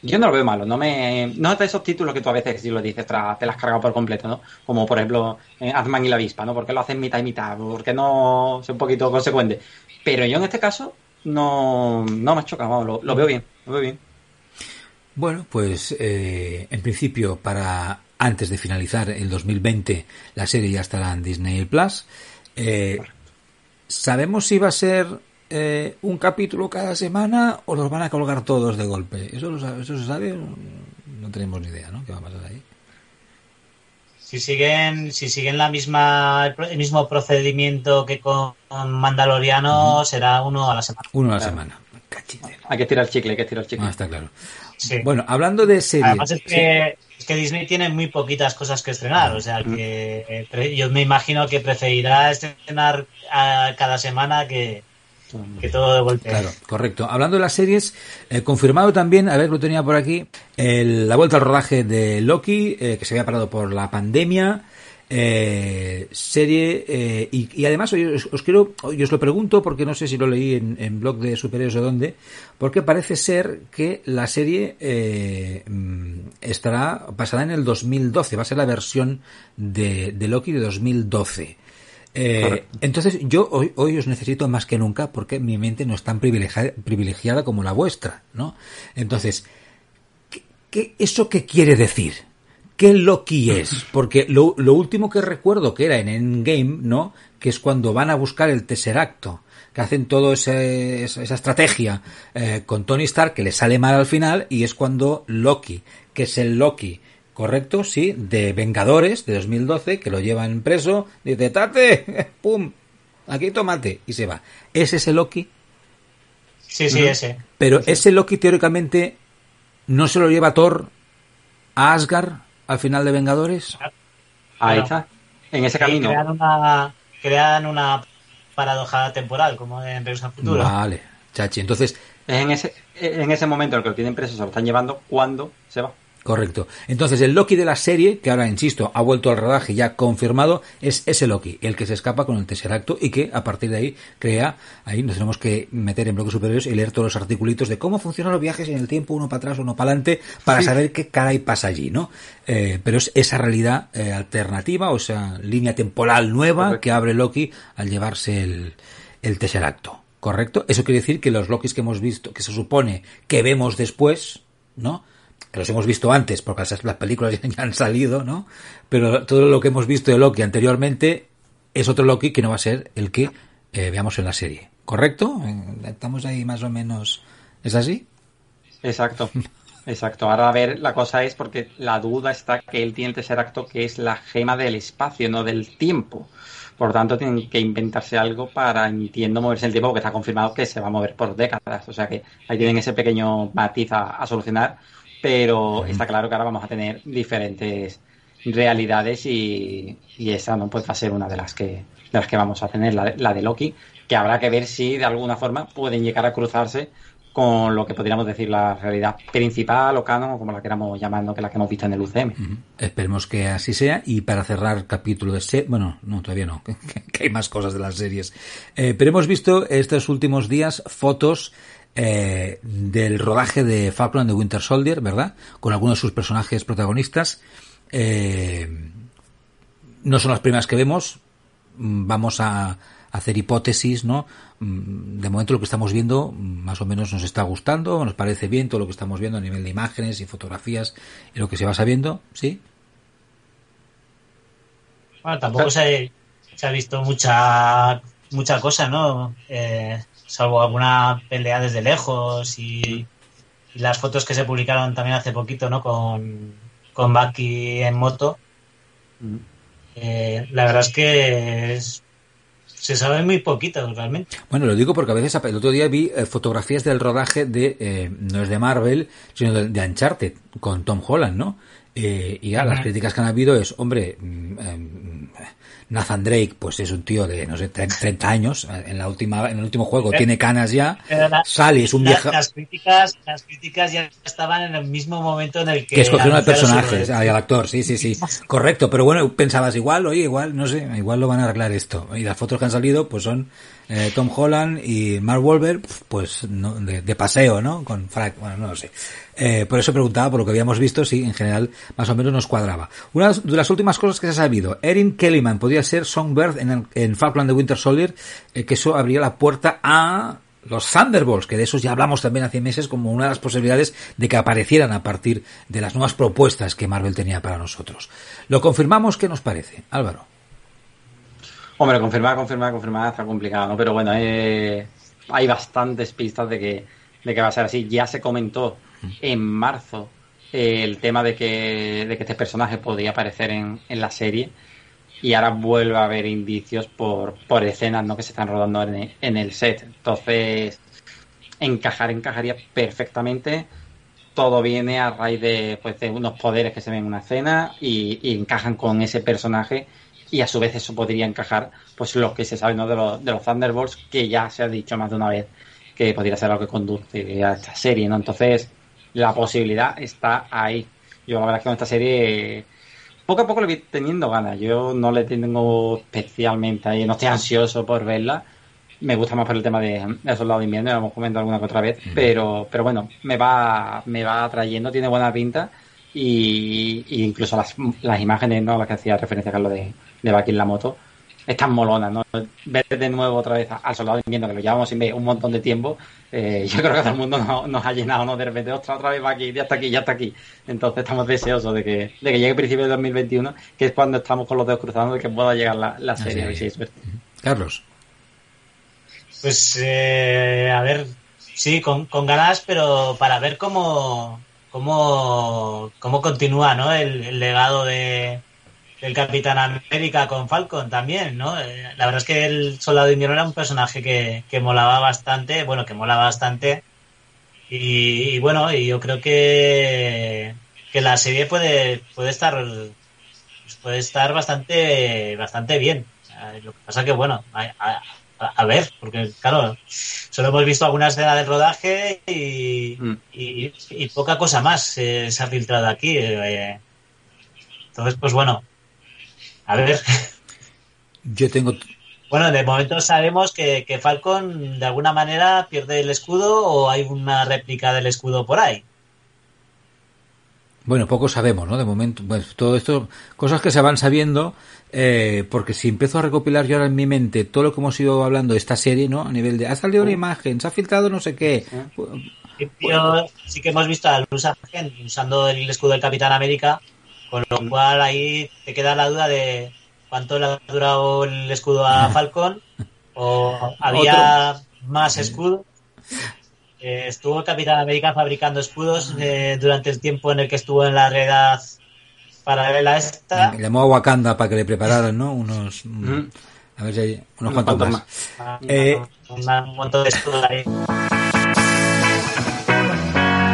yo no lo veo malo, no me. No es de esos títulos que tú a veces, si lo dices, te las has cargado por completo, ¿no? Como por ejemplo, eh, y la avispa, ¿no? Porque lo hacen mitad y mitad, porque no es un poquito consecuente. Pero yo en este caso no, no me ha chocado, lo, lo, veo bien, lo veo bien. Bueno, pues eh, en principio, para antes de finalizar el 2020, la serie ya estará en Disney Plus. Eh, ¿Sabemos si va a ser eh, un capítulo cada semana o los van a colgar todos de golpe. ¿Eso, eso se sabe? No tenemos ni idea, ¿no? ¿Qué va a pasar ahí? Si siguen, si siguen la misma, el mismo procedimiento que con Mandaloriano, será uno a la semana. Uno a la semana. Hay que tirar el chicle, hay que tirar el chicle. Ah, está claro. Bueno, hablando de series. Además es que, es que, Disney tiene muy poquitas cosas que estrenar, o sea que eh, yo me imagino que preferirá estrenar a cada semana que, que todo de. Claro, correcto. Hablando de las series, eh, confirmado también, a ver, lo tenía por aquí, la vuelta al rodaje de Loki, eh, que se había parado por la pandemia. Eh, serie eh, y, además os, quiero os lo pregunto porque no sé si lo leí en, blog de superhéroes o dónde porque parece ser que la serie mm, estará pasará en el 2012 va a ser la versión de, de Loki de 2012 entonces yo hoy, hoy os necesito más que nunca porque mi mente no es tan privilegiada, privilegiada como la vuestra no entonces ¿qué, eso qué quiere decir ¿Qué Loki es? Porque lo, último que recuerdo que era en Endgame, ¿no? Que es cuando van a buscar el Tesseracto, que hacen toda esa, estrategia eh, con Tony Stark, que le sale mal al final, y es cuando Loki, que es el Loki, ¿correcto? Sí, de Vengadores de 2012, que lo llevan preso, dice, ¡tate! ¡Pum! Aquí tomate, y se va. ¿Es ese Loki? Sí, sí, ese. Pero ese Loki teóricamente no se lo lleva Thor a Asgard al final de Vengadores. Ahí está, en ese camino. Crean una, crean una paradoja temporal, como en Regreso al Futuro. Vale, chachi. Entonces. en ese, en ese momento en el que lo tienen preso, se lo están llevando cuando se va. Correcto. Entonces, el Loki de la serie, que ahora insisto, ha vuelto al rodaje ya confirmado, es ese Loki, el que se escapa con el Tesseracto y que a partir de ahí crea, ahí nos tenemos que meter en bloques superiores y leer todos los articulitos de cómo funcionan los viajes en el tiempo, uno para atrás, uno para adelante, para saber qué caray pasa allí, ¿no? Eh, pero es esa realidad eh, alternativa, o sea, línea temporal nueva que abre Loki al llevarse el, el Tesseracto. ¿Correcto? Eso quiere decir que los Lokis que hemos visto, que se supone que vemos después, ¿no? Que los hemos visto antes, porque las películas ya han salido, ¿no? Pero todo lo que hemos visto de Loki anteriormente es otro Loki que no va a ser el que eh, veamos en la serie. ¿Correcto? Estamos ahí más o menos. ¿Es así? Exacto. Exacto. Ahora a ver, la cosa es porque la duda está que él tiene el tercer acto que es la gema del espacio, no del tiempo. Por tanto, tienen que inventarse algo para, entiendo, moverse el tiempo, porque está confirmado que se va a mover por décadas. O sea que ahí tienen ese pequeño matiz a solucionar pero está claro que ahora vamos a tener diferentes realidades y, esa no puede ser una de las que de las que vamos a tener, la de, Loki, que habrá que ver si de alguna forma pueden llegar a cruzarse con lo que podríamos decir la realidad principal o canon o como la queramos llamando, que es la que hemos visto en el UCM. Esperemos que así sea y para cerrar capítulo de bueno, no, todavía no, que, hay más cosas de las series. Eh, pero hemos visto estos últimos días fotos eh, del rodaje de Falkland de Winter Soldier, ¿verdad? Con algunos de sus personajes protagonistas. Eh, no son las primeras que vemos. Mm, vamos a hacer hipótesis, ¿no? Mm, de momento lo que estamos viendo mm, más o menos nos está gustando, nos parece bien todo lo que estamos viendo a nivel de imágenes y fotografías y lo que se va sabiendo, ¿sí? Bueno, tampoco se, se ha visto mucha mucha cosa, ¿no? Eh, salvo alguna pelea desde lejos y, las fotos que se publicaron también hace poquito, ¿no? Con, con Bucky en moto. Mm. Eh, la verdad es que se sabe muy poquito realmente. Bueno, lo digo porque a veces el otro día vi eh, fotografías del rodaje de, eh, no es de Marvel, sino de, de, Uncharted, con Tom Holland, ¿no? Y ya, las críticas que han habido es, hombre, mm, em, Nathan Drake, pues es un tío de, no sé, 30 años. En la última, en el último juego eh, tiene canas ya. sale, es un viejo. Las críticas, las críticas ya estaban en el mismo momento en el que. Que escogieron al personaje, al actor, sí, sí, sí. Correcto, pero bueno, pensabas igual, oye, igual, no sé, igual lo van a arreglar esto. Y las fotos que han salido, pues son eh, Tom Holland y Mark Wahlberg, pues no, de, paseo, ¿no? Con Frank, bueno, no lo sé. Eh, por eso preguntaba, por lo que habíamos visto, si en general más o menos nos cuadraba. Una de las últimas cosas que se ha sabido, Erin Kellyman podía ser Songbird en, en Falkland de Winter Soldier, eh, que eso abría la puerta a los Thunderbolts, que de esos ya hablamos también hace meses como una de las posibilidades de que aparecieran a partir de las nuevas propuestas que Marvel tenía para nosotros. Lo confirmamos, ¿qué nos parece? Álvaro. Hombre, confirmar, confirmar, confirmar está complicado, ¿no? Pero bueno, eh, hay bastantes pistas de que, de que va a ser así. Ya se comentó en marzo eh, el tema de que, de que este personaje podía aparecer en, en la serie y ahora vuelve a haber indicios por, por escenas ¿no? que se están rodando en, en el set. Entonces, encajar encajaría perfectamente todo viene a raíz de, pues, de unos poderes que se ven en una escena y, encajan con ese personaje y a su vez eso podría encajar pues lo que se sabe ¿no? de, los, de los Thunderbolts que ya se ha dicho más de una vez que podría ser lo que conduce a esta serie no entonces la posibilidad está ahí. Yo la verdad es que con esta serie poco a poco le voy teniendo ganas. Yo no le tengo especialmente ahí no estoy ansioso por verla. Me gusta más por el tema de, de Soldado de Invierno, lo hemos comentado alguna que otra vez, pero, pero bueno, me va, me va atrayendo, tiene buena pinta y, y incluso las, las, imágenes, ¿no? Las que hacía referencia Carlos de, de Baki en la moto, están molonas, ¿no? Ver de nuevo otra vez al Soldado de Invierno, que lo llevamos sin ver un montón de tiempo, eh, yo creo que todo el mundo nos, nos ha llenado, ¿no? De repente, otra, otra vez Baki, ya está aquí, ya está aquí. Entonces estamos deseosos de que, de que llegue el principio de 2021, que es cuando estamos con los dedos cruzados de que pueda llegar la, la serie. Sí, sí. Carlos. Pues, eh, a ver, sí, con, con, ganas, pero para ver cómo, cómo, cómo continúa ¿no? el, el legado de, del Capitán América con Falcon también, ¿no? Eh, la verdad es que el Soldado Invierno era un personaje que, que molaba bastante, bueno, que mola bastante. Y, y, bueno, y yo creo que, que la serie puede, puede estar puede estar bastante bastante bien. Lo que pasa que bueno, a ver, porque claro, solo hemos visto alguna escena del rodaje y, mm. y, y poca cosa más eh, se ha filtrado aquí. Eh, entonces, pues bueno, a ver. Yo tengo. Bueno, de momento sabemos que, que, Falcon de alguna manera pierde el escudo o hay una réplica del escudo por ahí. Bueno, poco sabemos, ¿no? De momento, pues todo esto, cosas que se van sabiendo, eh, porque si empiezo a recopilar yo ahora en mi mente todo lo que hemos ido hablando de esta serie, ¿no? A nivel de, ha salido una imagen, se ha filtrado no sé qué. Sí que hemos visto a Luz usando el escudo del Capitán América, con lo cual ahí te queda la duda de cuánto le ha durado el escudo a Falcon, o había más escudo. Eh, estuvo Capitán América fabricando escudos eh, durante el tiempo en el que estuvo en la realidad paralela a esta. Le llamó a Wakanda para que le prepararan, ¿no? Unos. Mm. A ver si hay unos cuantos más. más. Eh, un montón de escudos ahí.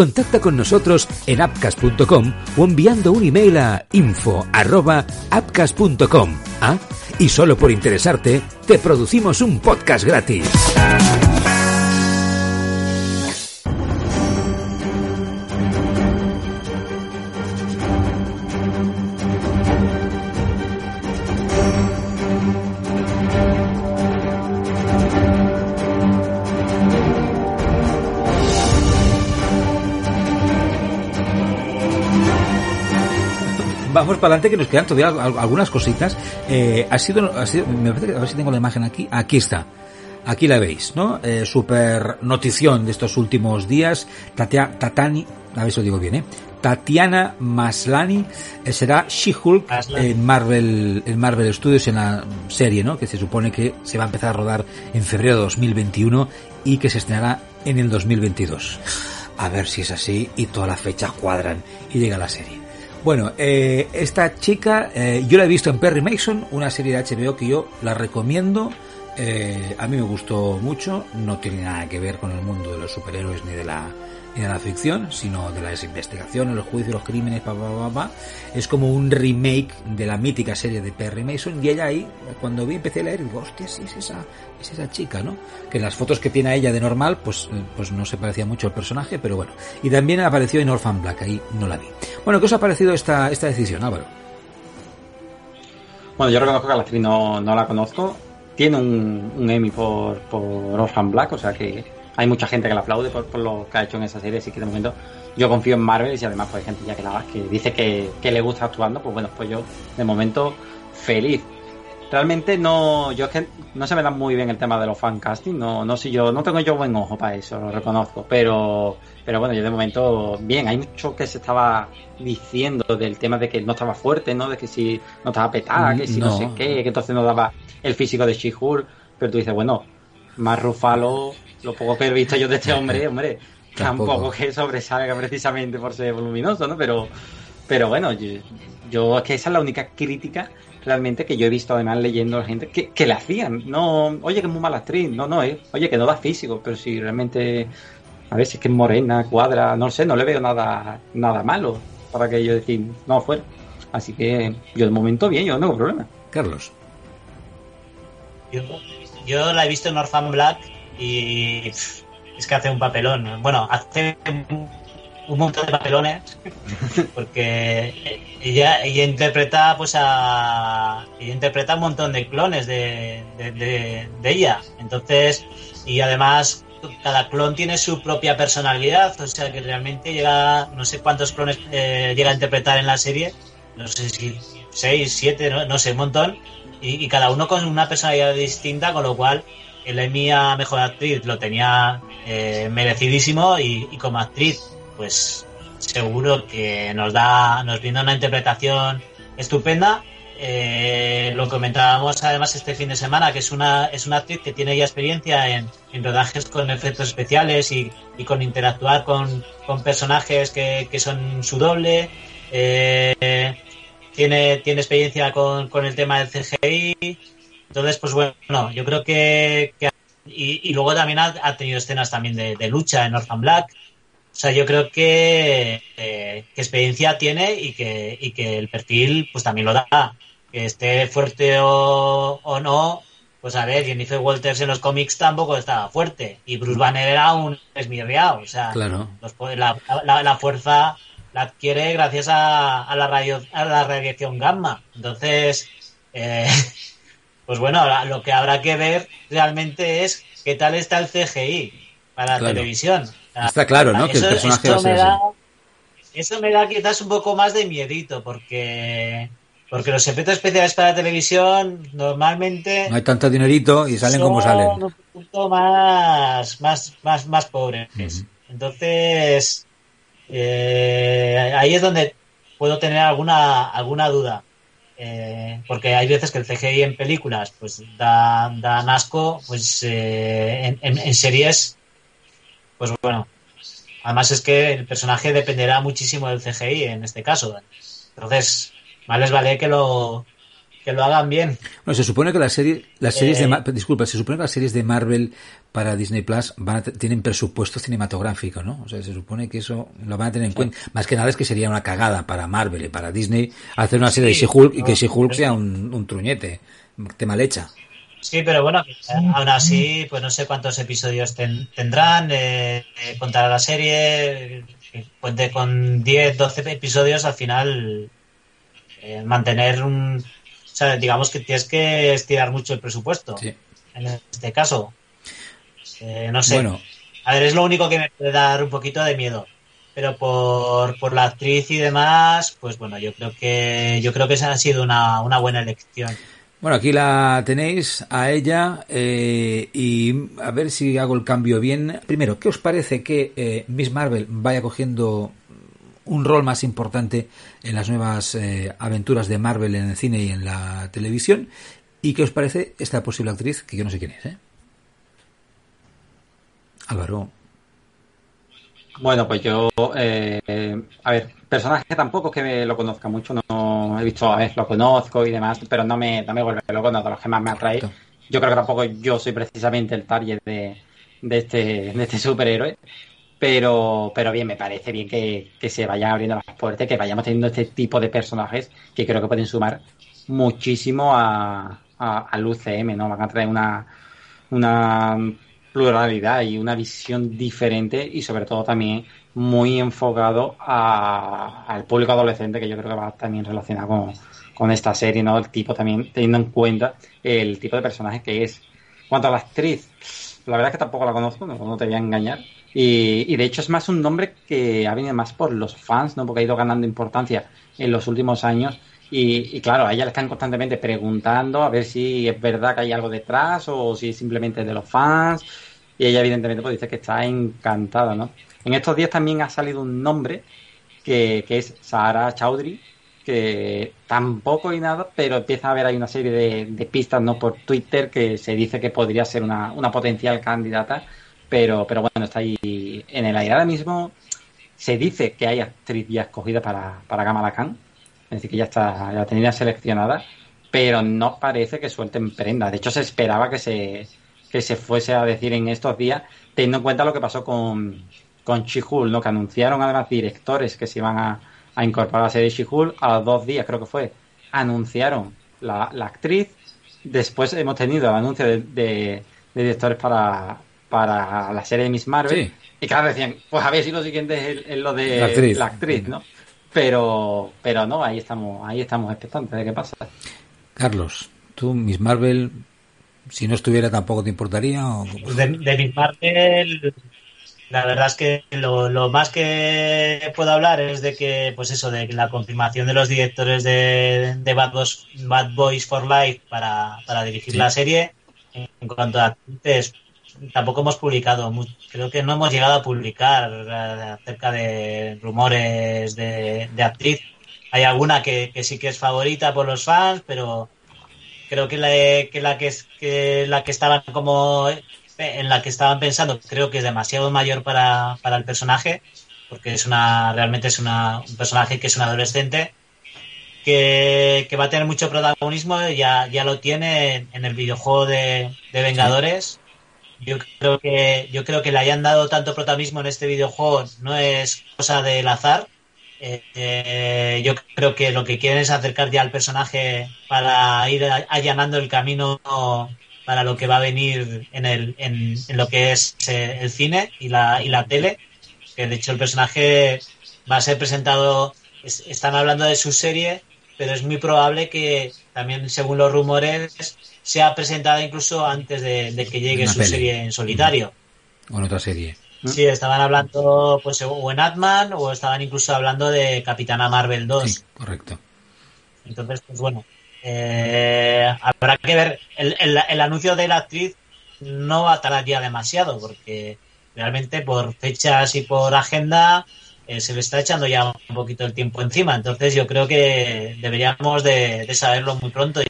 Contacta con nosotros en appcast.com o enviando un email a info@appcast.com. ¿Ah? Y solo por interesarte, te producimos un podcast gratis. Para adelante que nos quedan todavía algunas cositas. Eh, ha, sido, ha sido, me parece que, a ver si tengo la imagen aquí. Aquí está. Aquí la veis, ¿no? Eh, super notición de estos últimos días. Tatia, Tatani, a ver si lo digo bien, ¿eh? Tatiana Maslani eh, será She-Hulk en Marvel, en Marvel Studios en la serie, ¿no? Que se supone que se va a empezar a rodar en febrero de 2021 y que se estrenará en el 2022. A ver si es así y todas las fechas cuadran y llega la serie. Bueno, eh, esta chica, eh, yo la he visto en Perry Mason, una serie de HBO que yo la recomiendo. Eh, a mí me gustó mucho, no tiene nada que ver con el mundo de los superhéroes ni de la ni de la ficción, sino de las investigaciones, los juicios, los crímenes, pa, pa, pa. Es como un remake de la mítica serie de Perry Mason y ella ahí, cuando vi empecé a leer, digo, hostia, sí, es esa, es esa chica, ¿no? Que las fotos que tiene a ella de normal, pues, pues no se parecía mucho al personaje, pero bueno. Y también apareció en Orphan Black, ahí no la vi. Bueno, ¿qué os ha parecido esta, esta decisión, Álvaro? Bueno, yo reconozco que a la actriz no, no la conozco. Tiene un, un Emmy por, por Orphan Black, o sea que hay mucha gente que la aplaude por, por, lo que ha hecho en esa serie, así que de momento yo confío en Marvel y además pues, hay gente ya que, la, que dice que, que, le gusta actuando, pues bueno, pues yo de momento feliz. Realmente no, yo es que no se me da muy bien el tema de los fan casting, no, no sé yo, no tengo yo buen ojo para eso, lo reconozco, pero, pero bueno, yo de momento, bien, hay mucho que se estaba diciendo del tema de que no estaba fuerte, ¿no? De que si no estaba petada, que si no, sé qué, que entonces no daba el físico de She-Hulk, pero tú dices, bueno, más Rufalo, lo poco que he visto yo de este hombre, hombre, tampoco, que sobresalga precisamente por ser voluminoso, ¿no? Pero, pero bueno, yo, yo es que esa es la única crítica realmente que yo he visto además leyendo a la gente que, que le hacían. No, oye, que es muy mala actriz, no, no, eh. oye, que no da físico, pero si realmente, a ver si es que es morena, cuadra, no sé, no le veo nada, nada malo para que yo decir, no, fuera. Así que yo de momento bien, yo no tengo problema. Carlos. Yo, la he visto en Orphan Black y es que hace un papelón. Bueno, hace un montón de papelones porque ella, ella interpreta pues a ella interpreta un montón de clones de, de, ella. Entonces y además cada clon tiene su propia personalidad o sea que realmente llega no sé cuántos clones eh, llega a interpretar en la serie no sé si seis siete no, sé un montón y, cada uno con una personalidad distinta con lo cual el Emmy a mejor actriz lo tenía eh, merecidísimo y, y como actriz pues seguro que nos da, nos brinda una interpretación estupenda. Eh, lo comentábamos además este fin de semana, que es una, es una actriz que tiene ya experiencia en, rodajes con efectos especiales y, con interactuar con, personajes que, son su doble. Eh, tiene, tiene experiencia con, el tema del CGI. Entonces, pues bueno, yo creo que. y, luego también ha, tenido escenas también de, de lucha en Orphan Black. O sea, yo creo que, eh, experiencia tiene y que, y que el perfil pues también lo da. Que esté fuerte o, no, pues a ver, Jennifer Walters en los cómics tampoco estaba fuerte. Y Bruce Banner era un esmirriado. O sea, claro. la, la, fuerza la adquiere gracias a, la, radio, a la radiación gamma. Entonces, eh, pues bueno, lo que habrá que ver realmente es qué tal está el CGI para la televisión. Está claro, ¿no? que el personaje eso me da, Eso me da quizás un poco más de miedito, porque porque los efectos especiales para televisión normalmente no hay tanto dinerito y salen como salen. Un poquito más más más más pobres. Entonces eh, ahí es donde puedo tener alguna alguna duda. Eh, porque hay veces que el CGI en películas pues da, da asco, pues eh, en series pues bueno, además es que el personaje dependerá muchísimo del CGI en este caso. Entonces, más les vale que lo que lo hagan bien. Bueno, se supone que las series, las series de eh, disculpa, se supone que las series de Marvel para Disney Plus van tienen presupuesto cinematográfico, ¿no? O sea, se supone que eso lo van a tener en cuenta. Más que nada es que sería una cagada para Marvel y para Disney hacer una serie de She-Hulk y que She-Hulk sea un, un truñete, te mal hecha. Sí, pero bueno, aún así, pues no sé cuántos episodios tendrán, eh, eh, contará la serie, cuente con 10, 12 episodios, al final eh, mantener un... O sea, digamos que tienes que estirar mucho el presupuesto. En este caso. no sé. A ver, es lo único que me puede dar un poquito de miedo. Pero por, por la actriz y demás, pues bueno, yo creo que yo creo que esa ha sido una, una buena elección. Bueno, aquí la tenéis a ella eh, y a ver si hago el cambio bien. Primero, ¿qué os parece que eh, Miss Marvel vaya cogiendo un rol más importante en las nuevas eh, aventuras de Marvel en el cine y en la televisión? ¿Y qué os parece esta posible actriz que yo no sé quién es? ¿eh? Álvaro. Bueno, pues yo, eh, a ver, personaje tampoco que me lo conozca mucho, no he visto, a ver, lo conozco y demás, pero no me, no me vuelve loco, no de los que más me atrae. Yo creo que tampoco yo soy precisamente el target de, de, este, de este superhéroe, pero, pero bien, me parece bien que, que se vayan abriendo las puertas, que vayamos teniendo este tipo de personajes que creo que pueden sumar muchísimo a, a, al UCM, ¿no? Van a traer una, una pluralidad y una visión diferente y sobre todo también muy enfocado al público adolescente que yo creo que va también relacionado con, con esta serie, ¿no? El tipo también teniendo en cuenta el tipo de personaje que es. Cuanto a la actriz, la verdad es que tampoco la conozco, no, te voy a engañar. Y, y, de hecho es más un nombre que ha venido más por los fans, ¿no? Porque ha ido ganando importancia en los últimos años Y, claro, a ella le están constantemente preguntando a ver si es verdad que hay algo detrás o si simplemente de los fans. Y ella, evidentemente, pues dice que está encantada, ¿no? En estos días también ha salido un nombre que, es Sahara Chaudhry, que tampoco hay nada, pero empieza a haber ahí una serie de, pistas no por Twitter que se dice que podría ser una, una potencial candidata, pero, pero bueno, está ahí en el aire. Ahora mismo se dice que hay actriz ya escogida para, para Kamala es decir, que ya está, la tenía seleccionada, pero no parece que suelten prenda. De hecho, se esperaba que se, que se fuese a decir en estos días, teniendo en cuenta lo que pasó con, con She-Hulk, ¿no? que anunciaron además directores que se iban a, incorporar a la serie She-Hulk, a los dos días creo que fue, anunciaron la, actriz, después hemos tenido el anuncio de, directores para, para la serie de Miss Marvel, y claro, decían, pues a ver si lo siguiente es, lo de la actriz, ¿no? Pero, pero no, ahí estamos, ahí estamos expectantes de qué pasa. Carlos, tú, Miss Marvel, si no estuviera tampoco te importaría. ¿o? De, de Miss Marvel, la verdad es que lo, más que puedo hablar es de que, pues eso, de la confirmación de los directores de, Bad, Boys, Bad, Boys, for Life para, para dirigir la serie. En cuanto a actrices, tampoco hemos publicado, creo que no hemos llegado a publicar eh, acerca de rumores de, actriz. Hay alguna que, sí que es favorita por los fans, pero creo que la, que la que, es, que la que estaban como en la que estaban pensando creo que es demasiado mayor para, para el personaje porque es una realmente es una, un personaje que es un adolescente que, va a tener mucho protagonismo ya, ya lo tiene en el videojuego de, de Vengadores yo creo que yo creo que le hayan dado tanto protagonismo en este videojuego no es cosa del azar. Eh, eh, yo creo que lo que quieren es acercar ya al personaje para ir allanando el camino para lo que va a venir en, el, en, lo que es eh, el cine y la, y la tele. Que de hecho el personaje va a ser presentado están hablando de su serie pero es muy probable que también según los rumores sea presentada incluso antes de, que llegue su serie en solitario. O en otra serie. Sí, estaban hablando pues o en Atman o estaban incluso hablando de Capitana Marvel 2. Sí, correcto. Entonces, pues bueno, eh, habrá que ver. El, anuncio de la actriz no va a tardar ya demasiado porque realmente por fechas y por agenda eh, se le está echando ya un poquito el tiempo encima. Entonces yo creo que deberíamos de, de saberlo muy pronto.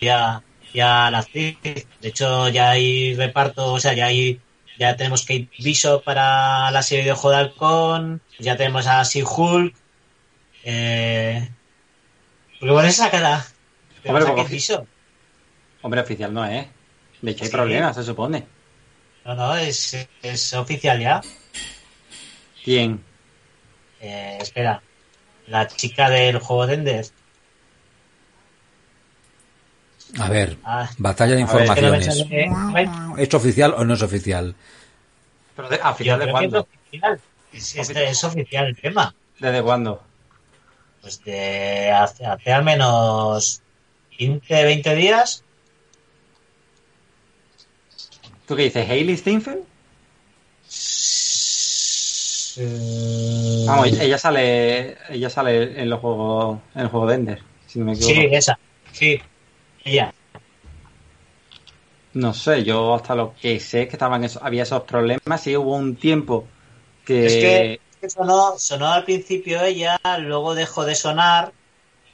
Ya ya la actriz. De hecho, ya hay reparto, o sea, ya hay ya tenemos Kate Bishop para la serie de Ojo de Halcón, ya tenemos a Sea Hulk. Eh, porque bueno, esa cara. Hombre, a Kate Bishop. Hombre, oficial no es. De hecho, hay problemas, se supone. No, no, es, es oficial ya. ¿Quién? Eh, espera. La chica del juego de Enders. A ver, ah. batalla de informaciones. ¿Es oficial o no es oficial? ¿Pero de, ¿A final de cuándo? Es, es, oficial el tema. ¿Desde cuándo? Pues de hace, al menos 15, 20 días. ¿Tú qué dices? ¿Hailey Steinfeld? Vamos, ella sale, ella sale en los juegos, en el juego de Ender, si no me equivoco. Sí, esa, sí. No sé, yo hasta lo que sé que estaban eso, había esos problemas y hubo un tiempo que... Es que, sonó, sonó al principio ella, luego dejó de sonar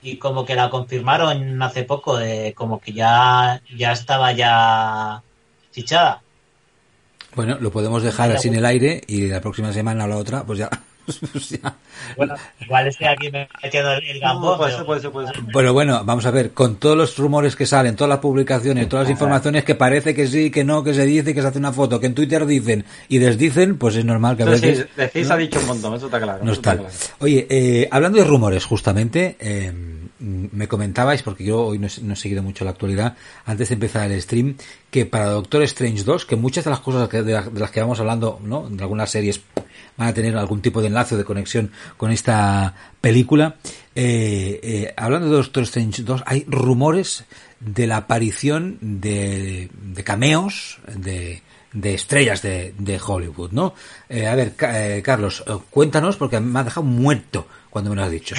y como que la confirmaron hace poco de como que ya, ya estaba ya fichada. Bueno, lo podemos dejar así en el aire y la próxima semana o la otra, pues ya bueno, igual estoy aquí metiendo el gambo. Pero... bueno, vamos a ver, con todos los rumores que salen, todas las publicaciones, todas las informaciones que parece que sí, que no, que se dice, que se hace una foto, que en Twitter dicen y desdicen, pues es normal que a veces... decís ha dicho un montón, eso está claro. No está. Oye, eh, hablando de rumores, justamente, eh, me comentabais, porque yo hoy no he, seguido mucho la actualidad, antes de empezar el stream, que para Doctor Strange 2, que muchas de las cosas de, las que vamos hablando, ¿no? De algunas series van a tener algún tipo de enlace o de conexión con esta película. Eh, eh, hablando de Doctor Strange 2, hay rumores de la aparición de, de cameos de, de estrellas de, de Hollywood, ¿no? Eh, a ver, Carlos, cuéntanos, porque me ha dejado muerto cuando me lo has dicho.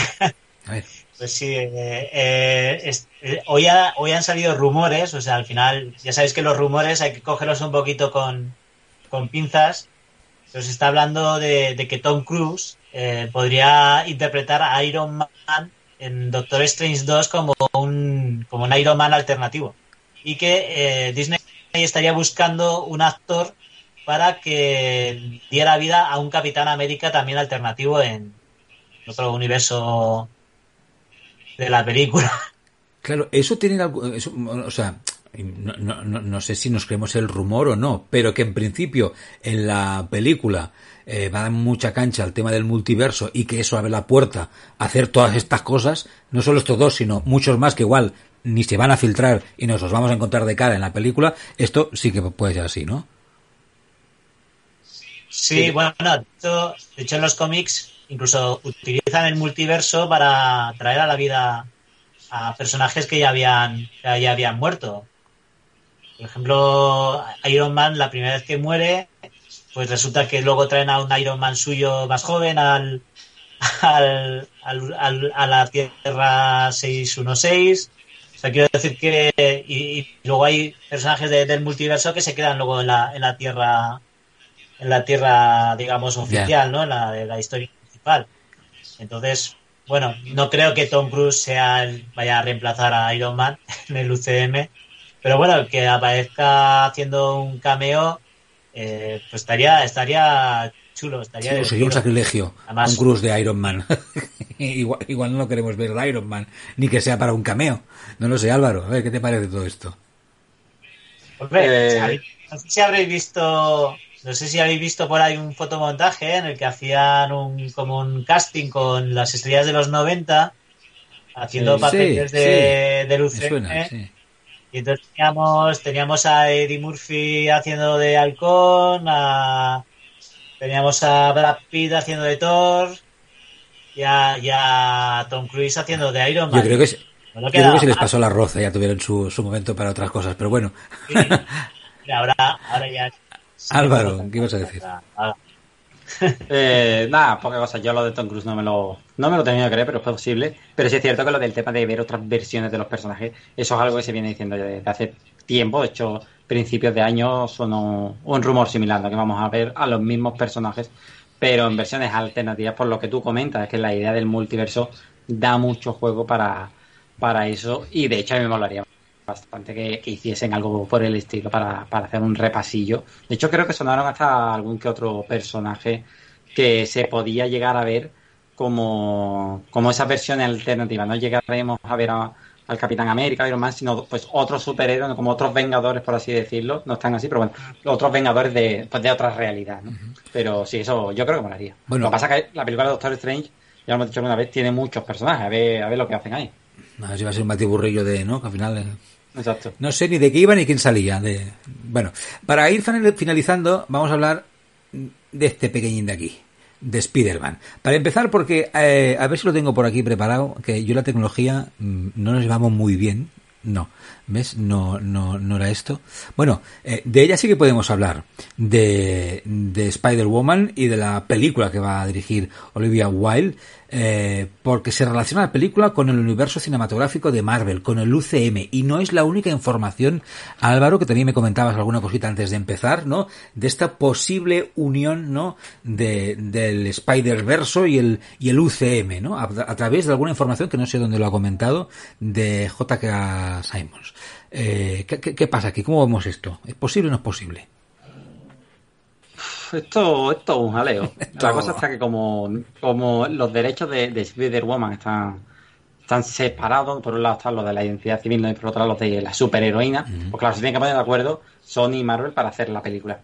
A ver. Pues sí, eh, eh, eh, hoy, hoy han salido rumores, o sea, al final, ya sabéis que los rumores hay que cogerlos un poquito con, pinzas, pero se está hablando de, que Tom Cruise podría interpretar a Iron Man en Doctor Strange 2 como un, como un Iron Man alternativo. Y que Disney estaría buscando un actor para que diera vida a un Capitán América también alternativo en otro universo de la película. Claro, eso tiene algo, o sea, no, no, sé si nos creemos el rumor o no, pero que en principio en la película eh, va a dar mucha cancha al tema del multiverso y que eso abre la puerta a hacer todas estas cosas, no solo estos dos, sino muchos más que igual ni se van a filtrar y nos los vamos a encontrar de cara en la película, esto sí que puede ser así, ¿no? Sí, bueno, de hecho, en los cómics incluso utilizan el multiverso para traer a la vida a personajes que ya habían, ya habían muerto. Por ejemplo, Iron Man, la primera vez que muere, pues resulta que luego traen a un Iron Man suyo más joven al, al, a la Tierra 616. O sea, quiero decir que. Y, luego hay personajes del multiverso que se quedan luego en la, en la Tierra en la tierra, digamos, oficial, ¿no? En la, de la historia principal. Entonces, bueno, no creo que Tom Cruise sea el, vaya a reemplazar a Iron Man en el UCM, pero bueno, que aparezca haciendo un cameo, eh, pues estaría, estaría chulo, estaría. sería un sacrilegio, un Cruise de Iron Man. igual, igual no lo queremos ver de Iron Man, ni que sea para un cameo. No lo sé, Álvaro, a ver, ¿qué te parece todo esto? Hombre, eh... no sé si habréis visto no sé si habéis visto por ahí un fotomontaje en el que hacían un, como un casting con las estrellas de los 90, haciendo papeles de, de UCM. y entonces teníamos, teníamos a Eddie Murphy haciendo de Halcón, teníamos a Brad Pitt haciendo de Thor, y a, Tom Cruise haciendo de Iron Man. Yo creo que, creo que se les pasó la roza, ya tuvieron su, su momento para otras cosas, pero bueno. ahora, ahora ya Álvaro, ¿qué ibas a decir? eh, nada, poca cosa. Yo lo de Tom Cruise no me lo, no me lo tenía que creer, pero es posible. Pero sí es cierto que lo del tema de ver otras versiones de los personajes, eso es algo que se viene diciendo desde hace tiempo. De hecho, principios de año son un, rumor similar, que vamos a ver a los mismos personajes, pero en versiones alternativas, por lo que tú comentas, es que la idea del multiverso da mucho juego para, para eso. Y de hecho, a mí me molaría bastante que, hiciesen algo por el estilo para, para, hacer un repasillo. De hecho, creo que sonaron hasta algún que otro personaje que se podía llegar a ver como, como esas versiones alternativas. No llegaremos a ver al Capitán América, Iron Man, sino pues otros superhéroes, como otros Vengadores, por así decirlo. No están así, pero bueno, otros Vengadores de, pues de otra realidad. Pero sí, eso yo creo que molaría. Bueno, lo que pasa es que la película de Doctor Strange, ya lo hemos dicho alguna vez, tiene muchos personajes. A ver, a ver lo que hacen ahí. A ver si va a ser un batiburrillo de, ¿no? Que al final... Exacto. No sé ni de qué iba ni quién salía. Bueno, para ir finalizando, vamos a hablar de este pequeñín de aquí, de Spider-Man. Para empezar, porque eh, a ver si lo tengo por aquí preparado, que yo la tecnología mm, no nos llevamos muy bien. No, ¿ves? No, no, no era esto. Bueno, eh, de ella sí que podemos hablar. De, de Spider-Woman y de la película que va a dirigir Olivia Wilde. Eh, porque se relaciona la película con el universo cinematográfico de Marvel, con el UCM, y no es la única información, Álvaro, que también me comentabas alguna cosita antes de empezar, ¿no? De esta posible unión, ¿no? De, del Spider-Verso y el, y el UCM, ¿no? A, través de alguna información que no sé dónde lo ha comentado, de J.K. Simons. Eh, ¿qué, qué, pasa aquí? ¿Cómo vemos esto? ¿Es posible o no es posible? Esto, esto es un jaleo. La cosa está que como, como los derechos de, de Spider-Woman están, están separados, por un lado están los de la identidad civil y por otro lado los de la superheroína, pues claro, se tienen que poner de acuerdo Sony y Marvel para hacer la película.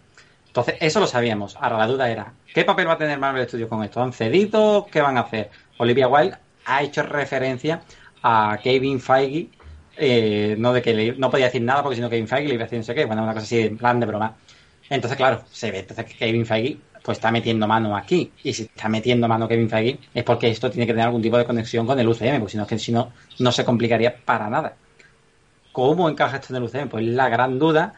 Entonces, eso lo sabíamos. Ahora la duda era, ¿qué papel va a tener Marvel Studios con esto? ¿Han cedido? ¿Qué van a hacer? Olivia Wilde ha hecho referencia a Kevin Feige, eh, no de que no podía decir nada porque si no Kevin Feige le iba a decir no sé qué, bueno, una cosa así en plan de broma. Entonces, claro, se ve entonces que Kevin Feige pues está metiendo mano aquí. Y si está metiendo mano Kevin Feige es porque esto tiene que tener algún tipo de conexión con el UCM, porque si no, que si no, no se complicaría para nada. ¿Cómo encaja esto en el UCM? Pues la gran duda,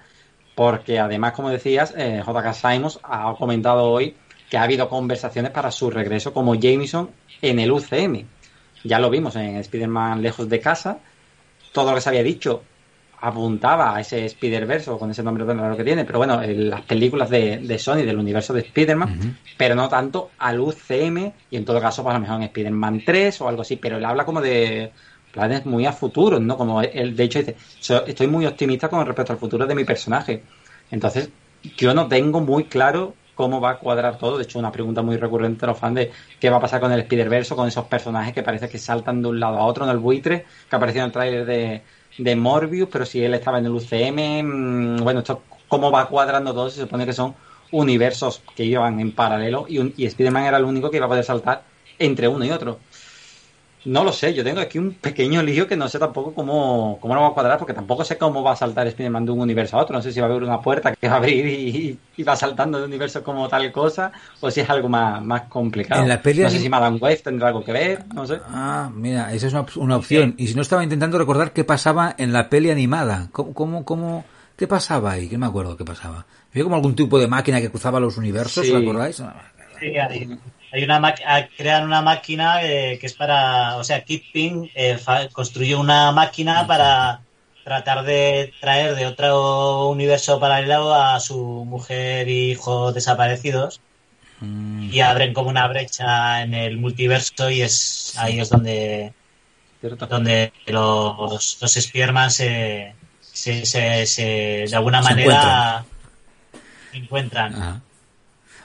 porque además, como decías, eh, JK Simons ha comentado hoy que ha habido conversaciones para su regreso como Jameson en el UCM. ya lo vimos en Spider-Man Lejos de Casa, todo lo que se había dicho apuntaba a ese Spider-Verse con ese nombre tan raro que tiene, pero bueno, las películas de, Sony del universo de Spider-Man, pero no tanto al UCM y en todo caso, pues a lo mejor en Spider-Man 3 o algo así, pero él habla como de planes muy a futuro, ¿no? Como él de hecho dice, estoy muy optimista con respecto al futuro de mi personaje. Entonces, yo no tengo muy claro cómo va a cuadrar todo. De hecho, una pregunta muy recurrente a los fans de qué va a pasar con el Spider-Verse con esos personajes que parece que saltan de un lado a otro en el buitre, que apareció en el trailer de, de Morbius, pero si él estaba en el UCM, mm, bueno, esto cómo va cuadrando todo, se supone que son universos que iban en paralelo y, y Spider-Man era el único que iba a poder saltar entre uno y otro. No lo sé, yo tengo aquí un pequeño lío que no sé tampoco cómo, cómo lo va a cuadrar, porque tampoco sé cómo va a saltar Spider-Man de un universo a otro. No sé si va a haber una puerta que va a abrir y, va saltando de universo como tal cosa, o si es algo más, más complicado. En la peli no sé si Madame Web tendrá algo que ver, no sé. Ah, mira, esa es una, opción. Y si no estaba intentando recordar qué pasaba en la peli animada. ¿Cómo, cómo, cómo qué pasaba ahí? Que me acuerdo qué pasaba. Había como algún tipo de máquina que cruzaba los universos, ¿lo acordáis? Sí, ahí hay una crean una máquina eh, que es para, o sea, Keeping eh, construyó una máquina para tratar de traer de otro universo paralelo a su mujer y hijo desaparecidos mm. y abren como una brecha en el multiverso y es ahí es donde donde los, los Spearman se, se, se, de alguna manera encuentran. encuentran.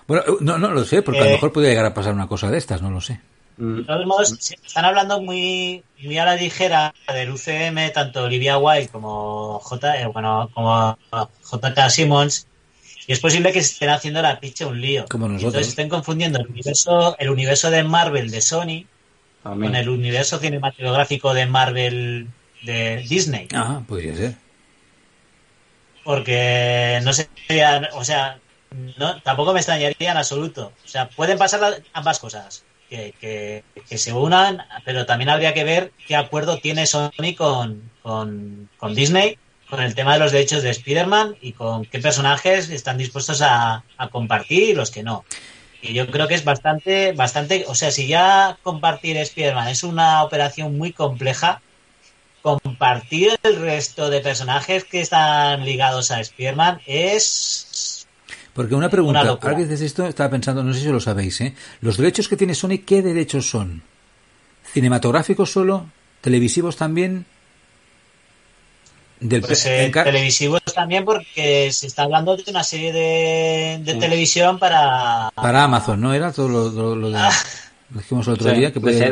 Bueno, eh, no, no lo sé, porque a lo eh, mejor podría llegar a pasar una cosa de estas, no lo sé. De todos modos, están hablando muy, muy a la ligera del UCM, tanto Olivia Wilde como J, eh, bueno, como JK Simmons, y es posible que estén haciendo la picha un lío. Como nosotros. Entonces estén confundiendo el universo, el universo de Marvel de Sony con el universo cinematográfico de Marvel de Disney. Ah, podría ser. Porque no sé, o sea, no, tampoco me extrañaría en absoluto. O sea, pueden pasar ambas cosas. Que, que, se unan, pero también habría que ver qué acuerdo tiene Sony con, con, Disney con el tema de los derechos de Spider-Man y con qué personajes están dispuestos a, a, compartir y los que no. Y yo creo que es bastante, bastante, o sea, si ya compartir Spider-Man es una operación muy compleja, compartir el resto de personajes que están ligados a Spider-Man es porque una pregunta, ahora que dices esto, estaba pensando, no sé si lo sabéis, ¿eh? Los derechos que tiene Sony, ¿qué derechos son? ¿Cinematográficos solo? ¿Televisivos también? Del pues, eh, televisivos también porque se está hablando de una serie de, televisión para... Para Amazon, ¿no? Era todo lo, de... Lo dijimos el otro día que puede...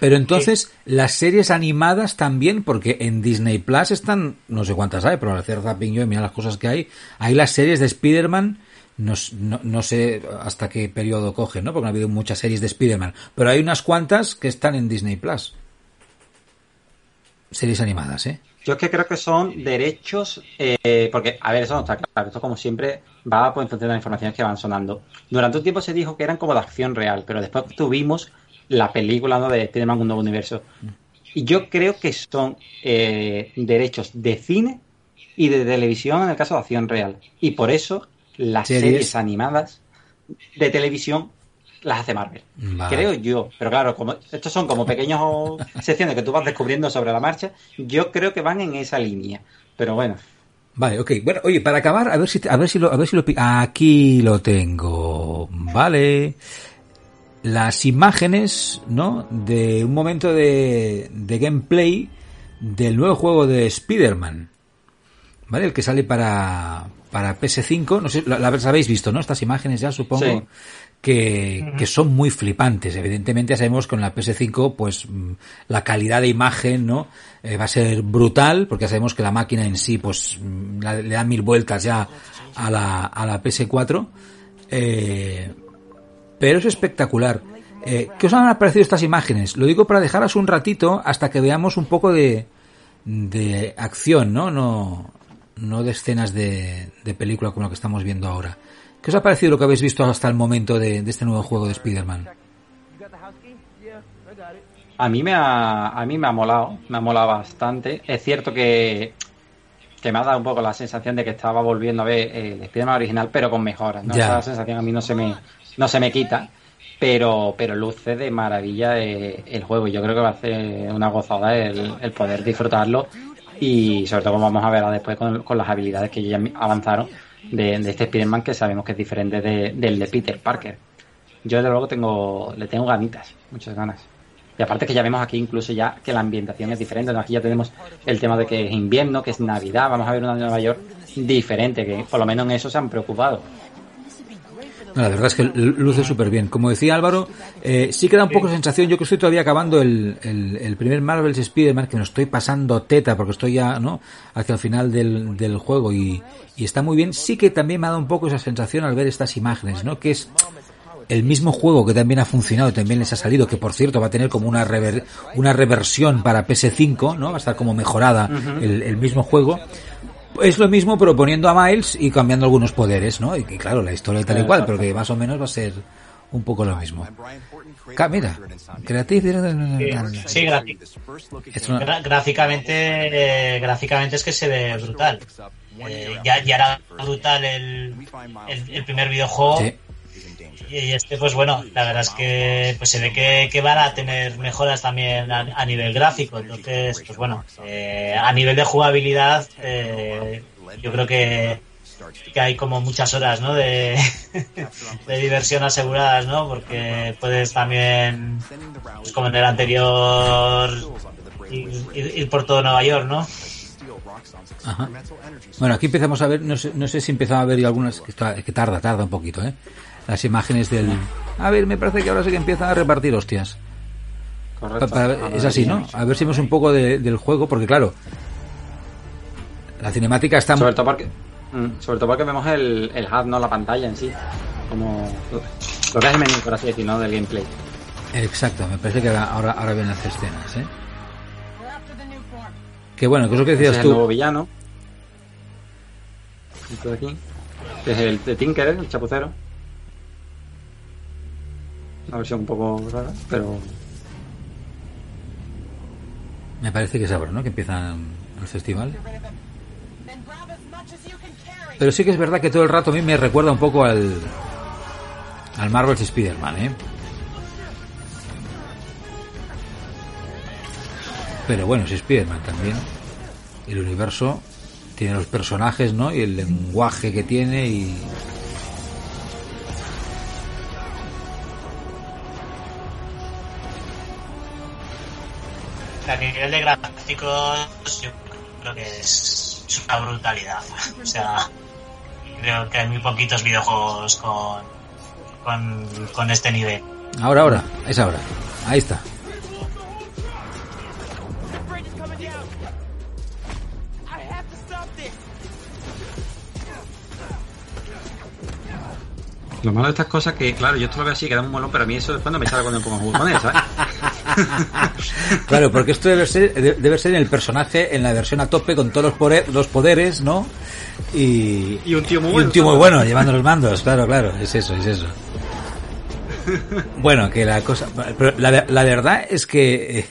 Pero entonces, las series animadas también, porque en Disney Plus están, no sé cuántas hay, pero al hacer zapping yo y mira las cosas que hay, hay las series de Spider-Man, no, no, sé hasta qué periodo cogen, ¿no? Porque ha habido muchas series de Spider-Man, pero hay unas cuantas que están en Disney Plus. Series animadas, ¿eh? Yo es que creo que son derechos, eh, porque, a ver, eso no está claro, esto como siempre va pues, en función de las informaciones que van sonando. Durante un tiempo se dijo que eran como de acción real, pero después tuvimos la película ¿no? de Spider-Man Un Nuevo Universo. Y yo creo que son eh, derechos de cine y de televisión en el caso de acción real. Y por eso las series, animadas de televisión las hace Marvel. Creo yo. Pero claro, como estos son como pequeñas secciones que tú vas descubriendo sobre la marcha, yo creo que van en esa línea. Pero bueno. Vale, ok. Bueno, oye, para acabar, a ver si, a ver si lo, a ver si lo, aquí lo tengo. Vale. Las imágenes, ¿no? De un momento de, de gameplay del nuevo juego de Spider-Man. ¿Vale? El que sale para, para PS5. No sé, las habéis visto, ¿no? Estas imágenes ya, supongo. Que, que, son muy flipantes. Evidentemente sabemos que con la PS5 pues mm, la calidad de imagen no eh, va a ser brutal porque sabemos que la máquina en sí pues mm, le da mil vueltas ya a la, a la PS4 eh, pero es espectacular. Eh, ¿Qué os han parecido estas imágenes? Lo digo para dejaros un ratito hasta que veamos un poco de, de acción, ¿no? No, no de escenas de, de película como lo que estamos viendo ahora. ¿Qué os ha parecido lo que habéis visto hasta el momento de, este nuevo juego de Spider-Man? A mí me ha, a mí me ha molado, me ha molado bastante. Es cierto que, que me ha dado un poco la sensación de que estaba volviendo a ver el Spider-Man original, pero con mejoras. Esa sensación a mí no se me, no se me quita. pero, pero luce de maravilla eh, el juego. Yo creo que va a ser una gozada el, el poder disfrutarlo y sobre todo vamos a ver después con, con, las habilidades que ya avanzaron de, este Spider-Man que sabemos que es diferente de, del de Peter Parker. Yo desde luego tengo, le tengo ganitas, muchas ganas. Y aparte que ya vemos aquí incluso ya que la ambientación es diferente. Aquí ya tenemos el tema de que es invierno, que es Navidad. Vamos a ver una Nueva York diferente, que por lo menos en eso se han preocupado. La verdad es que luce súper bien. Como decía Álvaro, eh, sí que da un poco de sensación. Yo que estoy todavía acabando el, el, el primer Marvel's Spider-Man, que me estoy pasando teta porque estoy ya no hacia el final del, del juego y, y está muy bien. Sí que también me ha dado un poco esa sensación al ver estas imágenes, ¿no? Que es el mismo juego que también ha funcionado, también les ha salido, que por cierto va a tener como una, rever, una reversión para PS5, ¿no? Va a estar como mejorada el, el, mismo juego. Es lo mismo pero poniendo a Miles y cambiando algunos poderes, ¿no? Y, y claro, la historia tal y cual, pero que más o menos va a ser un poco lo mismo. Mira, Creative Sí, sí una... gráficamente, eh, gráficamente es que se ve brutal. Eh, ya, ya, era brutal el, el, el primer videojuego. Sí y este pues bueno la verdad es que pues se ve que, van a tener mejoras también a, nivel gráfico entonces pues bueno eh, a nivel de jugabilidad eh, yo creo que, que hay como muchas horas ¿no? de, diversión aseguradas ¿no? porque puedes también pues como en el anterior ir, por todo Nueva York ¿no? Bueno, aquí empezamos a ver, no sé, no sé si empezaba a ver algunas, que, que tarda, tarda un poquito, ¿eh? Las imágenes del... A ver, me parece que ahora sí que empiezan a repartir hostias. Correcto. Pa, pa, es así, ¿no? A ver si vemos un poco de, del juego, porque claro, la cinemática está... Sobre todo porque, mm, sobre todo porque vemos el, el HUD, no la pantalla en sí. Como lo que es el menú, por así decirlo, ¿no? del gameplay. Exacto, me parece que ahora, ahora ven las escenas, ¿eh? Que bueno, que es lo que decías Ese tú. Es el nuevo villano. Esto de aquí. Es el de Tinker, el chapucero una versión un poco rara, pero... Me parece que es ahora, ¿no? Que empieza el festival. Pero sí que es verdad que todo el rato a mí me recuerda un poco al al Marvel's Spider-Man, ¿eh? Pero bueno, es Spider-Man también. El universo tiene los personajes, ¿no? Y el lenguaje que tiene y a nivel de gráficos yo creo que es, es, una brutalidad. O sea, creo que hay muy poquitos videojuegos con, con, con este nivel. Ahora, ahora, es ahora. Ahí está. Lo malo de estas cosas que, claro, yo esto lo veo así, queda un molón, pero a mí eso después no me sale cuando me pongo a jugar ¿sabes? claro, porque esto debe ser, debe ser en el personaje, en la versión a tope, con todos los, poder, los poderes, ¿no? Y, y un tío muy y bueno. un tío muy bueno, llevando los mandos, claro, claro, es eso, es eso. Bueno, que la cosa, pero la, verdad es que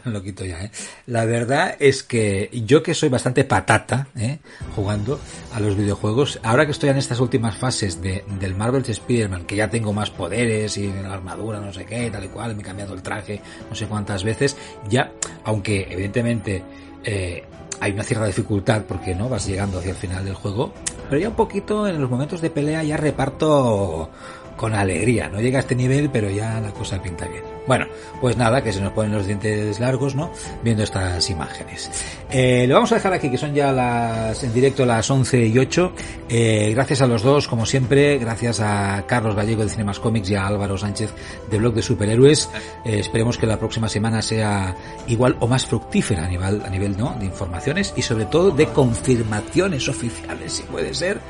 lo quito ya. ¿eh? La verdad es que yo que soy bastante patata ¿eh? jugando a los videojuegos, ahora que estoy en estas últimas fases de, del Marvel's Spider-Man, que ya tengo más poderes y la armadura, no sé qué, tal y cual, me he cambiado el traje, no sé cuántas veces, ya, aunque evidentemente eh, hay una cierta dificultad porque no vas llegando hacia el final del juego, pero ya un poquito en los momentos de pelea ya reparto con alegría. No llega a este nivel, pero ya la cosa pinta bien. Bueno, pues nada, que se nos ponen los dientes largos, ¿no? Viendo estas imágenes. Eh, lo vamos a dejar aquí, que son ya las, en directo las 11 y 8. Eh, gracias a los dos, como siempre. Gracias a Carlos Gallego de Cinemas Comics y a Álvaro Sánchez de Blog de Superhéroes. Eh, esperemos que la próxima semana sea igual o más fructífera a nivel, a nivel, ¿no? De informaciones y sobre todo de confirmaciones oficiales, si puede ser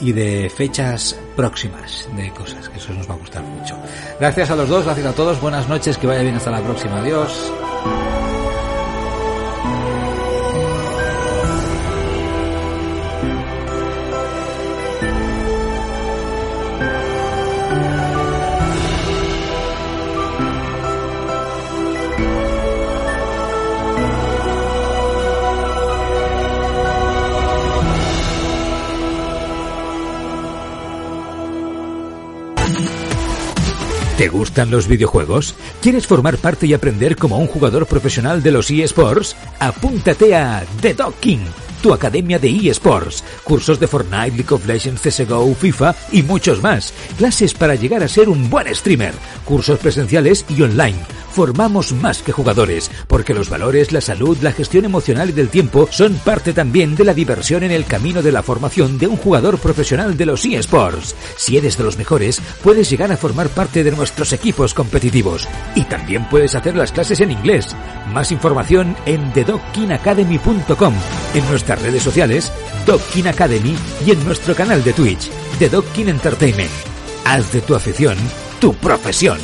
y de fechas próximas de cosas, que eso nos va a gustar mucho. Gracias a los dos, gracias a todos, buenas noches, que vaya bien hasta la próxima, adiós. Gustan los videojuegos? ¿Quieres formar parte y aprender como un jugador profesional de los eSports? Apúntate a The Dog King tu academia de eSports, cursos de Fortnite, League of Legends, CSGO, FIFA y muchos más, clases para llegar a ser un buen streamer, cursos presenciales y online. Formamos más que jugadores, porque los valores, la salud, la gestión emocional y del tiempo son parte también de la diversión en el camino de la formación de un jugador profesional de los eSports. Si eres de los mejores, puedes llegar a formar parte de nuestros equipos competitivos. Y también puedes hacer las clases en inglés. Más información en thedockinacademy.com, en nuestras redes sociales, Dockin Academy y en nuestro canal de Twitch, The Entertainment. Haz de tu afición tu profesión.